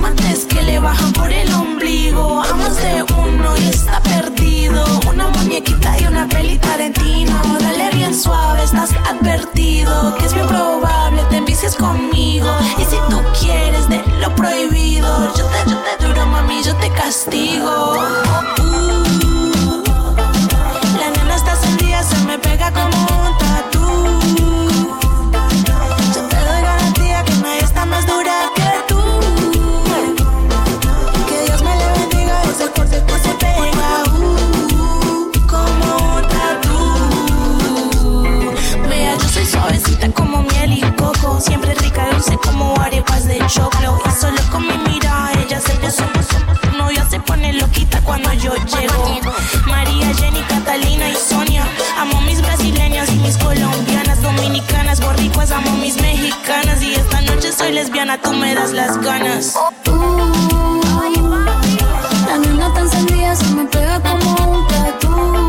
Speaker 43: amantes que le bajan por el ombligo. Amas de uno y está perdido. Una muñequita y una pelita peli tarentino. Dale bien suave, estás advertido. Que es bien probable te envicies conmigo. Y si tú quieres de lo prohibido, yo te, yo te duro, mami, yo te castigo. Uh. Siempre rica, dulce como arepas de choclo. Y solo con mi mirada ella se puso. Su novia se pone loquita cuando yo llego. María, Jenny, Catalina y Sonia. Amo mis brasileñas y mis colombianas, dominicanas, borricuas. Amo mis mexicanas. Y esta noche soy lesbiana, tú me das las ganas.
Speaker 44: La nena tan encendida se me pega como un tatú.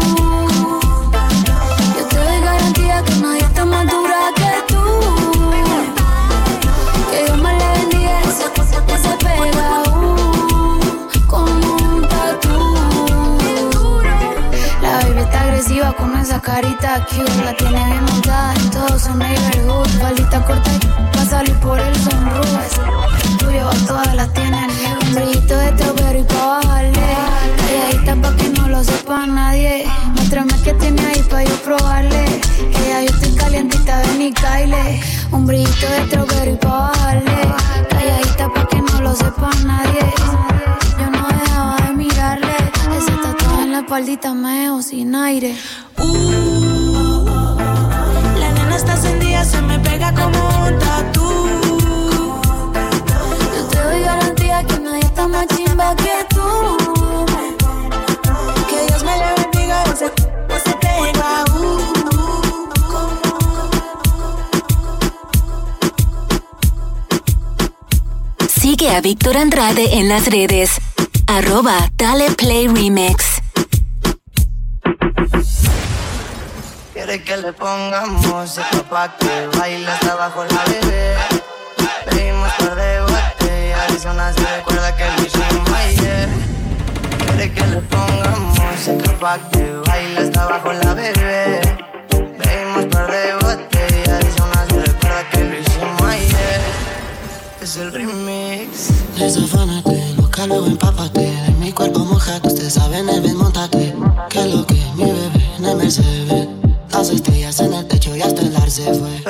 Speaker 44: Yo te doy garantía que nadie está más con esa carita cute. La tiene bien montada en todo su neighborhood. Faldita corta y va a salir por el sunroof. Tuyo a todas las tienen un brillito de strawberry pa' bajarle. Calladita pa' que no lo sepa nadie. Muéstrame que tiene ahí pa' yo probarle. Ya yo estoy calientita, ven y caile. Un brillito de strawberry pa' bajarle. Calladita pa' que no lo sepa nadie. Yo no dejaba de mirarle. En la espaldita me dejó sin aire.
Speaker 43: La nena está encendida, se me pega como un tatú.
Speaker 44: Yo te doy garantía que nadie está más chimba que tú.
Speaker 43: Que Dios me le bendiga, ese no se pega. Uh,
Speaker 11: Sigue a Víctor Andrade en las redes. Arroba Dale Play Remix.
Speaker 7: Quiere que le pongamos música pa' que baile hasta abajo la bebé. Pedimos par de botellas y son así, recuerda que lo hicimos ayer. Quiere que le pongamos música pa' que baile hasta abajo la bebé. Pedimos par de botellas y son así, recuerda que lo hicimos ayer. Es el remix.
Speaker 45: Desafánate, busca luego empápate De mi cuerpo mojado, usted sabe en el ven, montate Que lo que mi bebé en el Mercedes Las estrellas en el techo y hasta el ar se fue.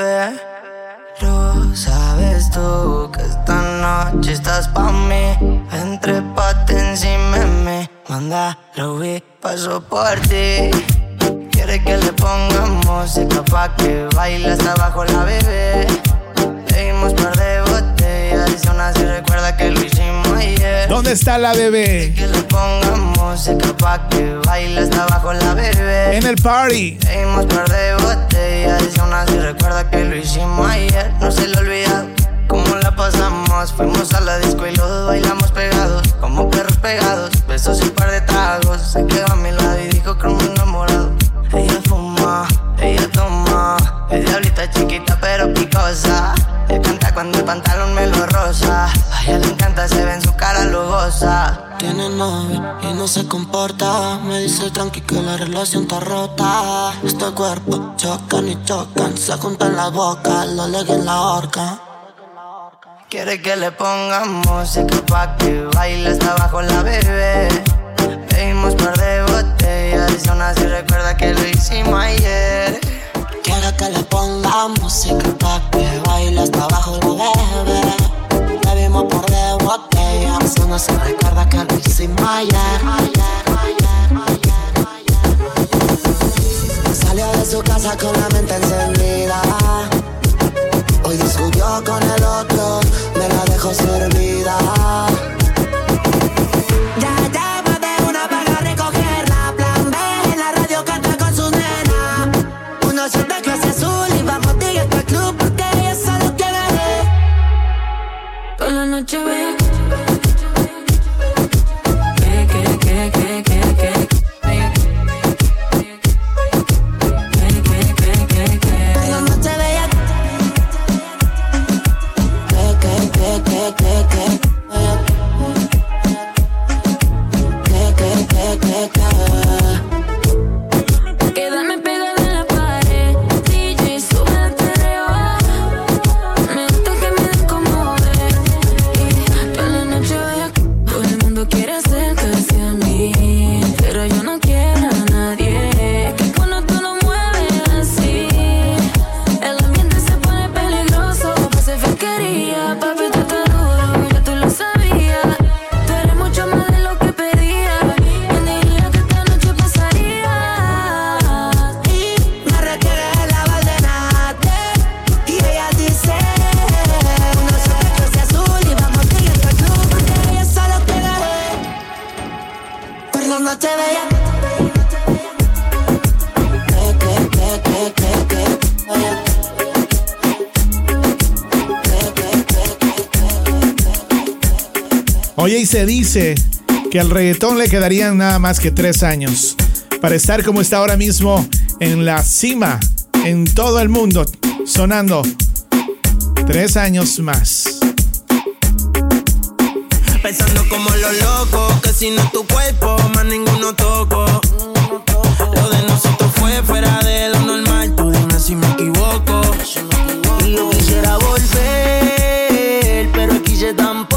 Speaker 7: Pero sabes tú que esta noche estás pa' mí. Entre pate encima mí. Manda, vi, paso por ti. Quiere que le pongamos música pa' que baile hasta abajo la bebé. Pedimos par de son así, recuerda que lo hicimos ayer.
Speaker 2: ¿Dónde está la bebé?
Speaker 7: Que le pongamos música pa' que baile hasta abajo la bebé.
Speaker 2: En el party.
Speaker 7: Pedimos par de botellas y son así, recuerda que lo hicimos ayer. No se le olvida cómo la pasamos. Fuimos a la disco y los dos bailamos pegados Como perros pegados, besos y un par de tragos. Se quedó a mi lado y dijo que me enamorado. Ella fuma, ella toma. Es diablita chiquita pero picosa cuando el pantalón me lo rosa A ella le encanta, se ve en su cara lujosa.
Speaker 45: Tiene novio y no se comporta. Me dice tranqui que la relación está rota. Este cuerpo chocan y chocan Se juntan la boca, lo leguen en la horca.
Speaker 7: Quiere que le pongamos música pa' que baile hasta abajo la bebé. Pedimos par de botellas y son así, recuerda que lo hicimos ayer.
Speaker 45: Que le ponga música pa' que baile hasta abajo la bebé. Bebimos por de botella Eso no se recuerda que lo hicimos ayer. Salió de su casa con la mente encendida. Hoy discutió con el otro Me la dejó servida
Speaker 2: dice que al reggaetón le quedarían nada más que tres años para estar como está ahora mismo en la cima, en todo el mundo, sonando tres años más.
Speaker 30: Pensando como los locos, que si no tu cuerpo, más ninguno toco. Lo de nosotros fue fuera de lo normal, tú dime si me equivoco. Y yo quisiera volver, pero quise tampoco.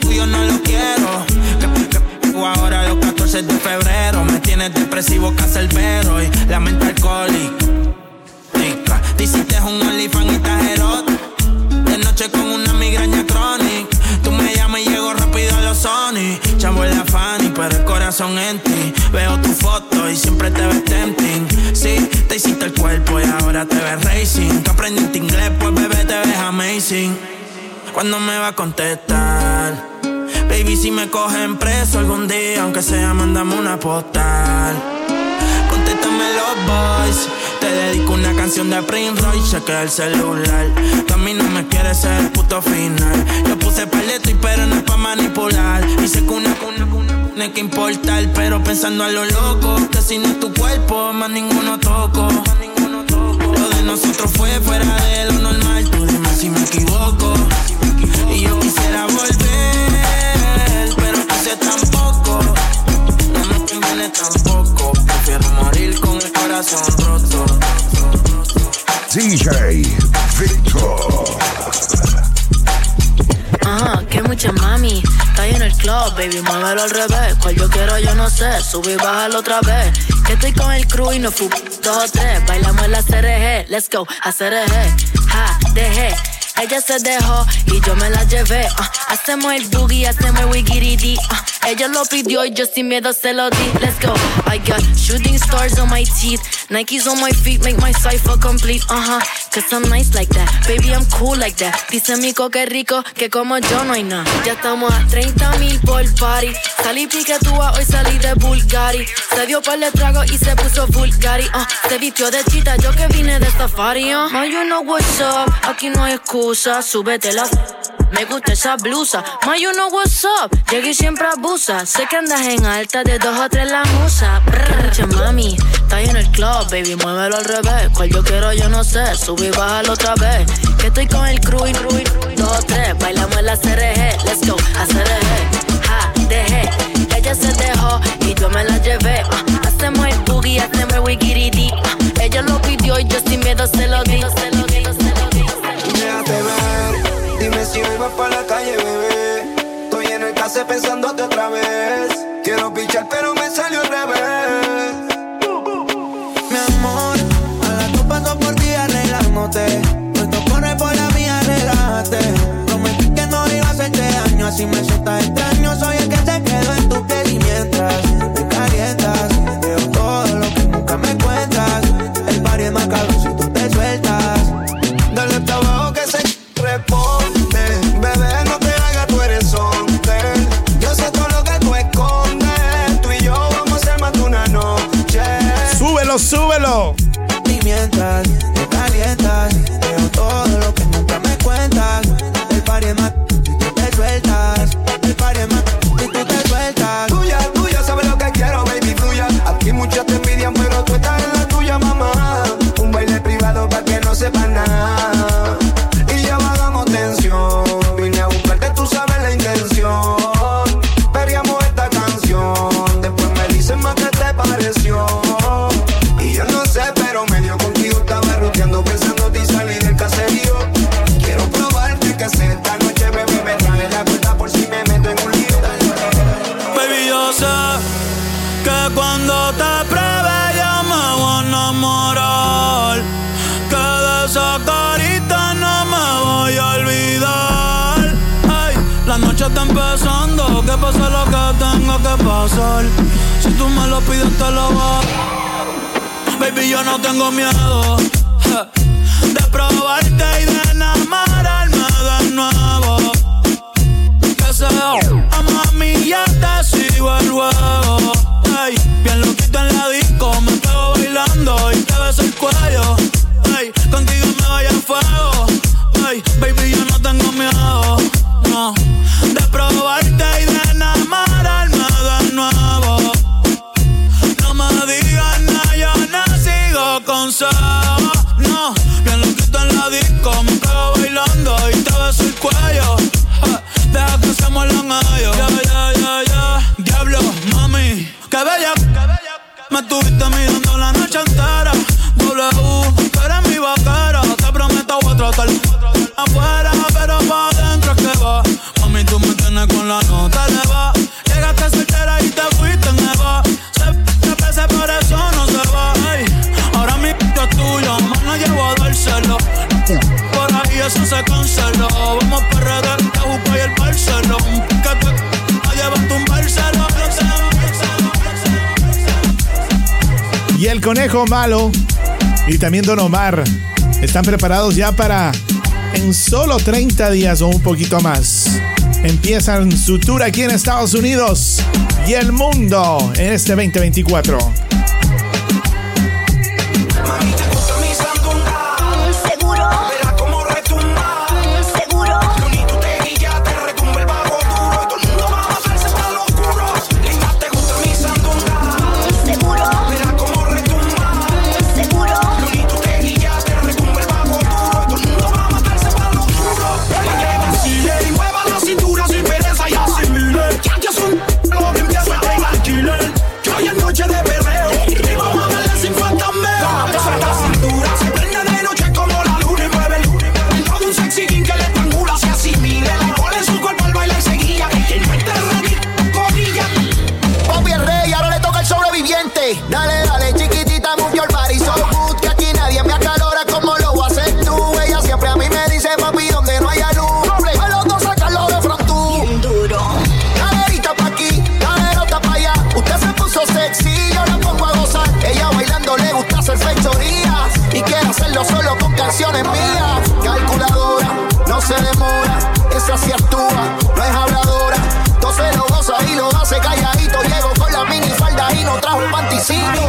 Speaker 30: no lo quiero. Que, que, que ahora los 14 de febrero me tienes depresivo, cacerbero y la mente alcohólica. Te hiciste un OnlyFans y estás. De noche con una migraña crónica. Tú me llamas y llego rápido a los Sony. Chavo en la Fanny, pero el corazón en ti. Veo tu foto y siempre te ves tempting. Sí, te hiciste el cuerpo y ahora te ves racing. Tú aprendiste inglés, pues bebé te ves amazing. ¿Cuándo me va a contestar? Baby, si me cogen preso algún día, aunque sea, mandame una postal. Contéstame los boys. Te dedico una canción de Prince Royce, chequea el celular. Tú a mí no me quieres ser el puto final. Yo puse paleto y pero no es pa' manipular. Sé que una cuna, cuna, tiene que importar. Pero pensando a lo loco, que si no tu cuerpo, más ninguno toco. Lo de nosotros fue fuera de lo normal. Tú dime si me equivoco. Y yo quisiera volver, tampoco. No me conviene tampoco. Prefiero morir con el corazón roto.
Speaker 1: DJ Victor.
Speaker 43: Ajá, que mucha mami. Está ahí en el club, baby, muévelo al revés. Cual yo quiero, yo no sé. Sube y bájalo otra vez. Que estoy con el crew y no fu dos o tres. Bailamos la CRG, let's go, a CRG. Ja, dejé. Ella se dejó y yo me la llevé. ah. hacemos el boogie, hacemos el wigiridi. Ella lo pidió y yo sin miedo se lo di. Let's go. I got shooting stars on my teeth. Nikes on my feet make my cipher complete. Uh huh. Cause I'm nice like that. Baby, I'm cool like that. Dice mi que rico que como yo no hay nada. Ya estamos a 30 mil por party. Salí piquetúa, hoy salí de Bulgari. Se dio par de trago y se puso Bulgari. Uh, se vistió de chita, yo que vine de safari. Uh. Ma, you know what's up. Aquí no hay excusa. Súbete la. Me gusta esa blusa. Ma, you know what's up. Llegué y siempre abusa. Sé que andas en alta de dos o tres la musa. Brr, mami. Está ahí en el club, baby. Muévelo al revés. Cual yo quiero, yo no sé. Sube y bájalo otra vez. Que estoy con el crew y crew dos o tres. Bailamos en la CRG. Let's go. A CRG. Ja, dejé. Ella se dejó y yo me la llevé. ah. hacemos el boogie, hacemos el wigiridi. ah. ella lo pidió y yo sin miedo se lo di. Se lo di, se lo di.
Speaker 46: Si hoy vas para la calle, bebé. Estoy en el case pensándote otra vez. Quiero pichar, pero me salió al revés.
Speaker 47: Mi amor, a las dos paso por ti arreglándote. Puesto corre por la mía, relájate. Prometí que no iba a hacerte daño, así me. Soy el que
Speaker 2: súbelo.
Speaker 47: Y mientras te calientas, veo todo lo que nunca me cuentas. El party es más si tú te sueltas. El party es más si tú te sueltas.
Speaker 46: Tuya, tuya, sabes lo que quiero, baby, fluya. Aquí muchos te envidian, pero tú estás en la tuya, mamá. Un baile privado para que no sepa nada. Si
Speaker 41: tú me lo pides, te lo voy. Baby, yo no tengo miedo. Estuviste mirando la noche entera.
Speaker 2: Malo y también Don Omar están preparados ya para en solo 30 días o un poquito más. Empiezan su tour aquí en Estados Unidos y el mundo en este 2024.
Speaker 18: see.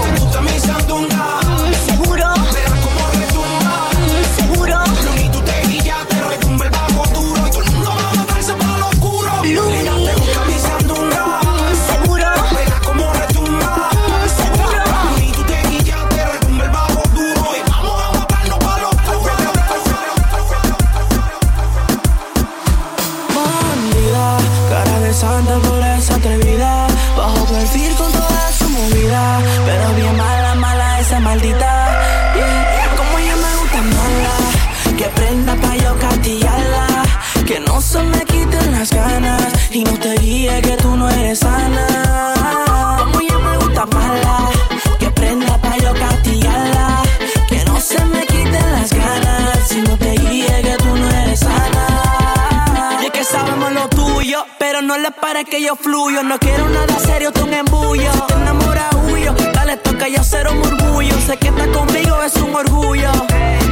Speaker 18: que
Speaker 48: yo
Speaker 41: fluyo. No quiero nada serio, tú un embullo. Si te enamoras, huyo. Dale, toca yo cero murmullo. Sé que está conmigo, es un orgullo.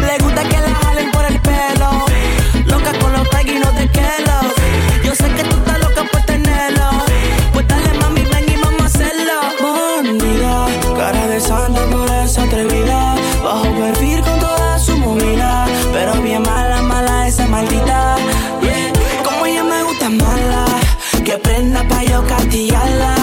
Speaker 41: Le gusta que la jalen por el pelo. Loca con los no de Kellogg's. Yo sé que tú estás loca por tenerlo. Pues dale, mami, ven y vamos a hacerlo. Bandida, cara de santa, por esa atrevida. Bajo buena pa' yo castigarla.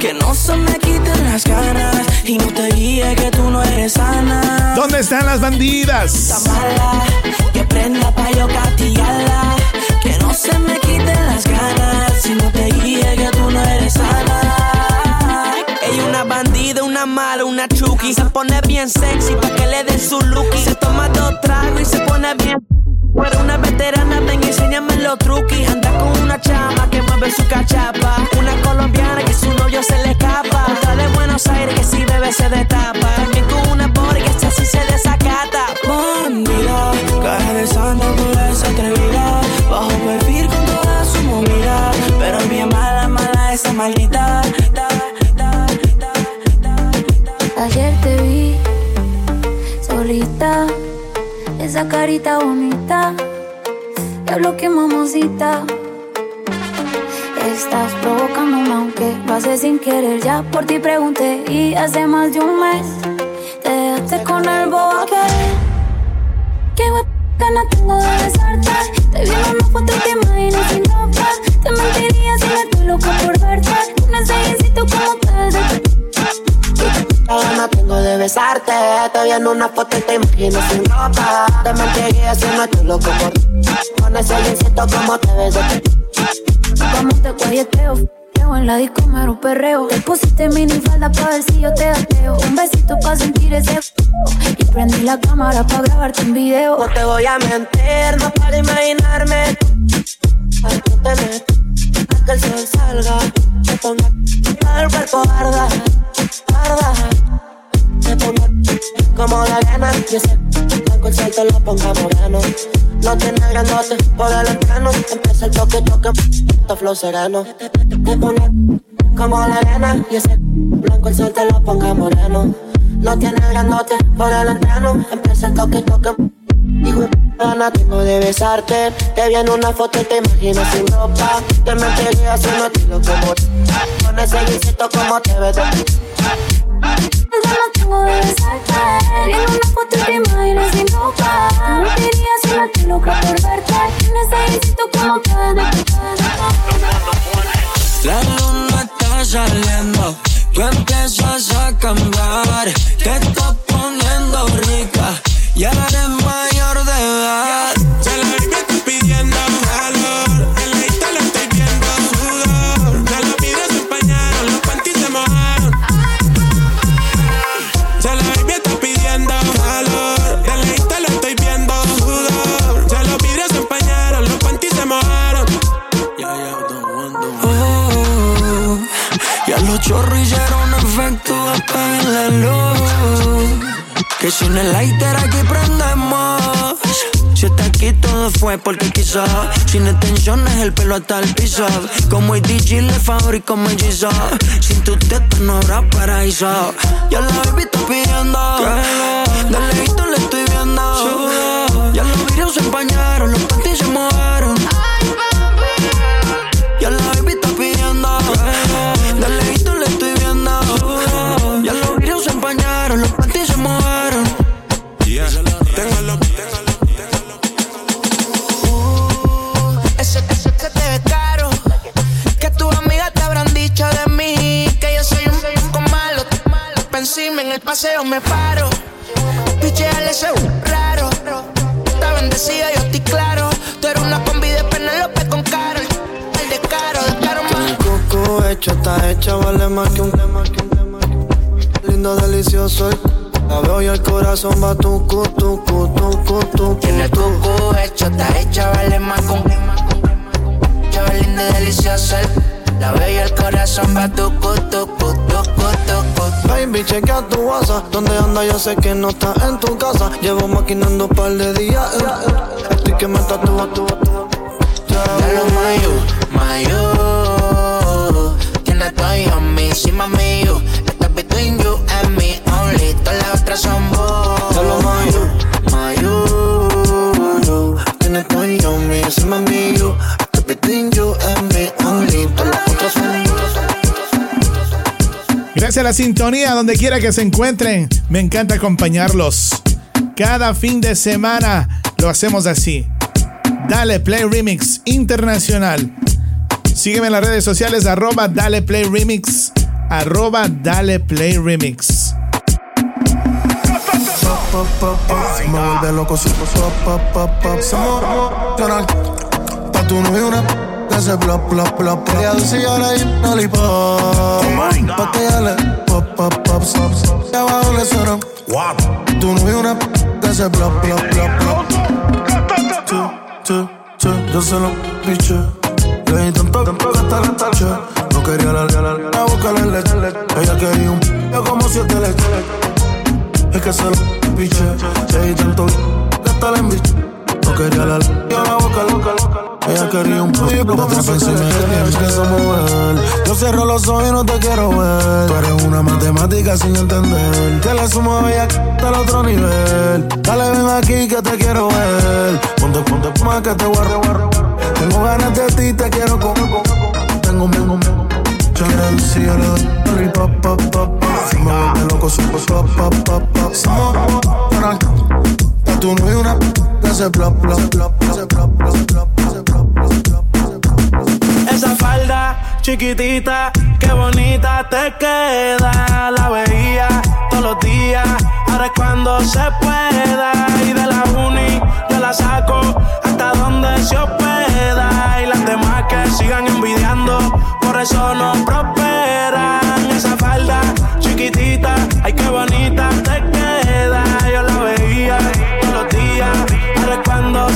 Speaker 41: Que no se me quiten las ganas y no te guíe que tú no eres sana.
Speaker 2: ¿Dónde están las bandidas?
Speaker 41: Mala, que prenda pa' yo castigarla. Que no se me quiten las ganas y no te guíe que tú no eres sana. Ella una bandida, una mala, una chuki. Se pone bien sexy pa' que le den su look. Se toma dos tragos y se pone bien Tú eres una veterana, ven enséñame los truquis. Anda con una chama que mueve su cachapa. Una colombiana que su novio se le escapa. Otra de Buenos Aires que si bebe se destapa. También con una pobre que esta sí se desacata. Bandida, caja de santa por esa atrevida. Bajo perfil con toda su movida. Pero bien mala, mala esa maldita.
Speaker 44: Ayer te vi solita esa carita bonita. Diablo que mamosita. Estás provocándome aunque lo haces sin querer. Ya por ti pregunté y hace más de un mes te dejaste con el bobo aquel. Qué ganas tengo de besarte. Te vi en una foto y te imagino sin ropa. Te mentiría si me estoy loca por verte. Necesito como te
Speaker 7: Ganas tengo de besarte. Te vi en una foto y te imagino sin ropa. Te mentiría si no estoy loco por Con ese jeansito como te beso.
Speaker 44: Como te guayeteo en la disco me un perreo Te pusiste mini falda pa' ver si yo te ateo Un besito pa' sentir ese Y prendí la cámara pa' grabarte un video
Speaker 7: No te voy a mentir, no para imaginarme A que te meto, a que el sol salga Te ponga el cuerpo arda, arda Te ponga como la gana Y ese blanco el sol te lo ponga moreno no tiene grandote por el entrano. Empieza el toque, toque, esto flow sereno. Te pone como la arena y ese blanco el sol te lo ponga moreno. No tiene grandote por el entrano. Empieza el toque, toque. Hijo gana tengo de besarte. Te vi en una foto y te imagino sin ropa. Te mentiría haciendo estilo como Con ese guisito como te ves
Speaker 44: no tengo de besarte. En una foto te imaginas sin ropa. No quería ser la que loca por verte. Necesito como te
Speaker 49: La luna está saliendo. Tú empiezas a cambiar Te estás poniendo rica. Y ahora eres Que sin el lighter aquí prendemos. Si está aquí todo fue porque quiso. Sin extensiones el pelo hasta el piso. Como el DJ le fabrico mellizo Sin tu teta no habrá paraíso. Ya la baby está pidiendo. Lejito le estoy viendo. Ya los videos se empañaron Los panties se mojaron el paseo me paro. Picheale ese raro. Está bendecida, yo estoy claro. Tú eres una combi de Penelope con caro. El de caro, de caro más.
Speaker 23: Coco hecho está hecha, vale más que un Lindo, delicioso el la veo y el corazón va tu tu tu tu
Speaker 49: Tiene el coco hecho, está hecha, vale más con Chaval lindo y delicioso La veo y el corazón va tu tu tu tu tu
Speaker 23: Baby, chequea tu WhatsApp. Donde anda yo sé que no está en tu casa. Llevo maquinando un par de días. Eh. Estoy que me tatúa. Tu
Speaker 49: Ya lo mayo, mayo. Tiene todo a mí, encima mío. Está between you and me only. Todas las otras son vos.
Speaker 23: Ya lo mayo, mayo. Tienes todo y yo me encima mío
Speaker 2: Gracias a la sintonía, donde quiera que se encuentren, me encanta acompañarlos. Cada fin de semana lo hacemos así. Dale Play Remix Internacional. Sígueme en las redes sociales, arroba Dale Play Remix, arroba Dale Play Remix.
Speaker 23: Plop, plop, plop, plop. Ella dulce y ahora hay un lollipop. Pa' que ella le pop, pop, pop, pop. Y abajo le suena. Tu novio una que hace plop, plop, plop, plop. Chu, chu, chu. Yo se lo piché. Le di tanto que hasta la tache. No quería la la boca la leche. Ella quería un p*** como siete leches. Es que se lo piché. Le di tanto que hasta la enviché. No quería la yo la boca loca, loca.
Speaker 41: Ella quería un pollo, te atrapa encima de ti, que mover. Yo cierro los ojos y no te quiero ver. Tú eres una matemática sin entender. Que la suma bella hasta el otro nivel. Dale, ven aquí que te quiero ver. Ponte, ponte, más que te guardo, guardo. Tengo ganas de ti, te quiero comer. Tengo, tengo, tengo. Quiero cielo, pop, pop, pop, pop. Si me vuelve loco, supo pop, pop, pop, pop. Somos, tú no hay una plop.
Speaker 21: Esa falda chiquitita, qué bonita te queda. La veía todos los días, ahora es cuando se pueda. Y de la uni yo la saco hasta donde se hospeda. Y las demás que sigan envidiando, por eso no prosperan. Esa falda chiquitita, ay qué bonita te queda. Yo la veía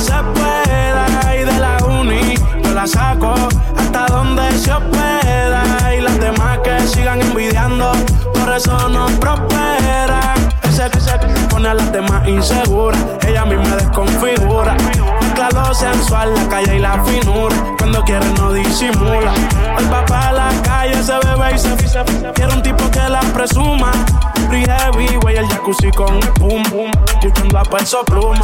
Speaker 21: se pueda. Y de la uni yo la saco hasta donde se hospeda. Y las demás que sigan envidiando, por eso no prospera. Ese que se pone a las demás inseguras, ella a mí me desconfigura. Mezcla lo sensual, la calle y la finura. Cuando quiere no disimula. El papá a la calle se bebe y se Quiere un tipo que la presuma. Free heavy, güey, el jacuzzi con el pum pum. Yo cuando a peso pluma.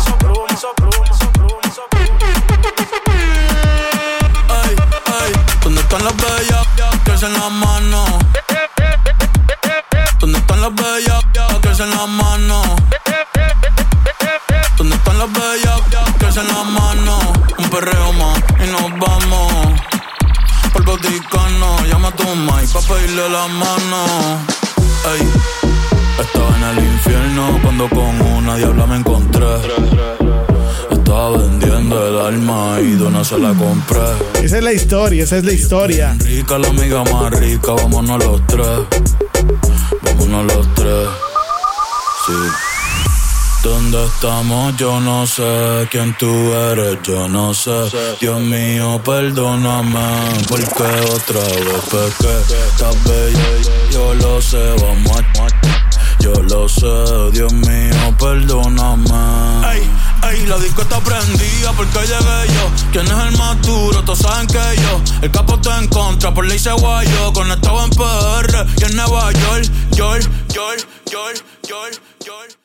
Speaker 41: ¿Dónde están las bellas que hacen la mano? ¿Dónde están las bellas que hacen la mano? ¿Dónde están las bellas que hacen la mano? Un perreo más y nos vamos. Por Vaticano, llama a tu Mike pa' pedirle la mano. Estaba en el infierno cuando con una diabla me encontré. Estaba vendiendo el alma y de una se la compré.
Speaker 2: Esa es la historia, esa es la historia.
Speaker 41: Rica la amiga más rica, vámonos los tres. Vámonos los tres. Sí. ¿Dónde estamos? Yo no sé quién tú eres, yo no sé. Dios mío, perdóname, porque otra vez pequé. Estás bella, yo lo sé, vamos a. Yo lo sé, Dios mío, perdóname.
Speaker 50: Ey, la disco está prendida porque llegué yo. ¿Quién es el más duro? Todos saben que yo. El capo está en contra, por ley se guayo. Conectado en PR y en Nueva York, York, York, York, York, York.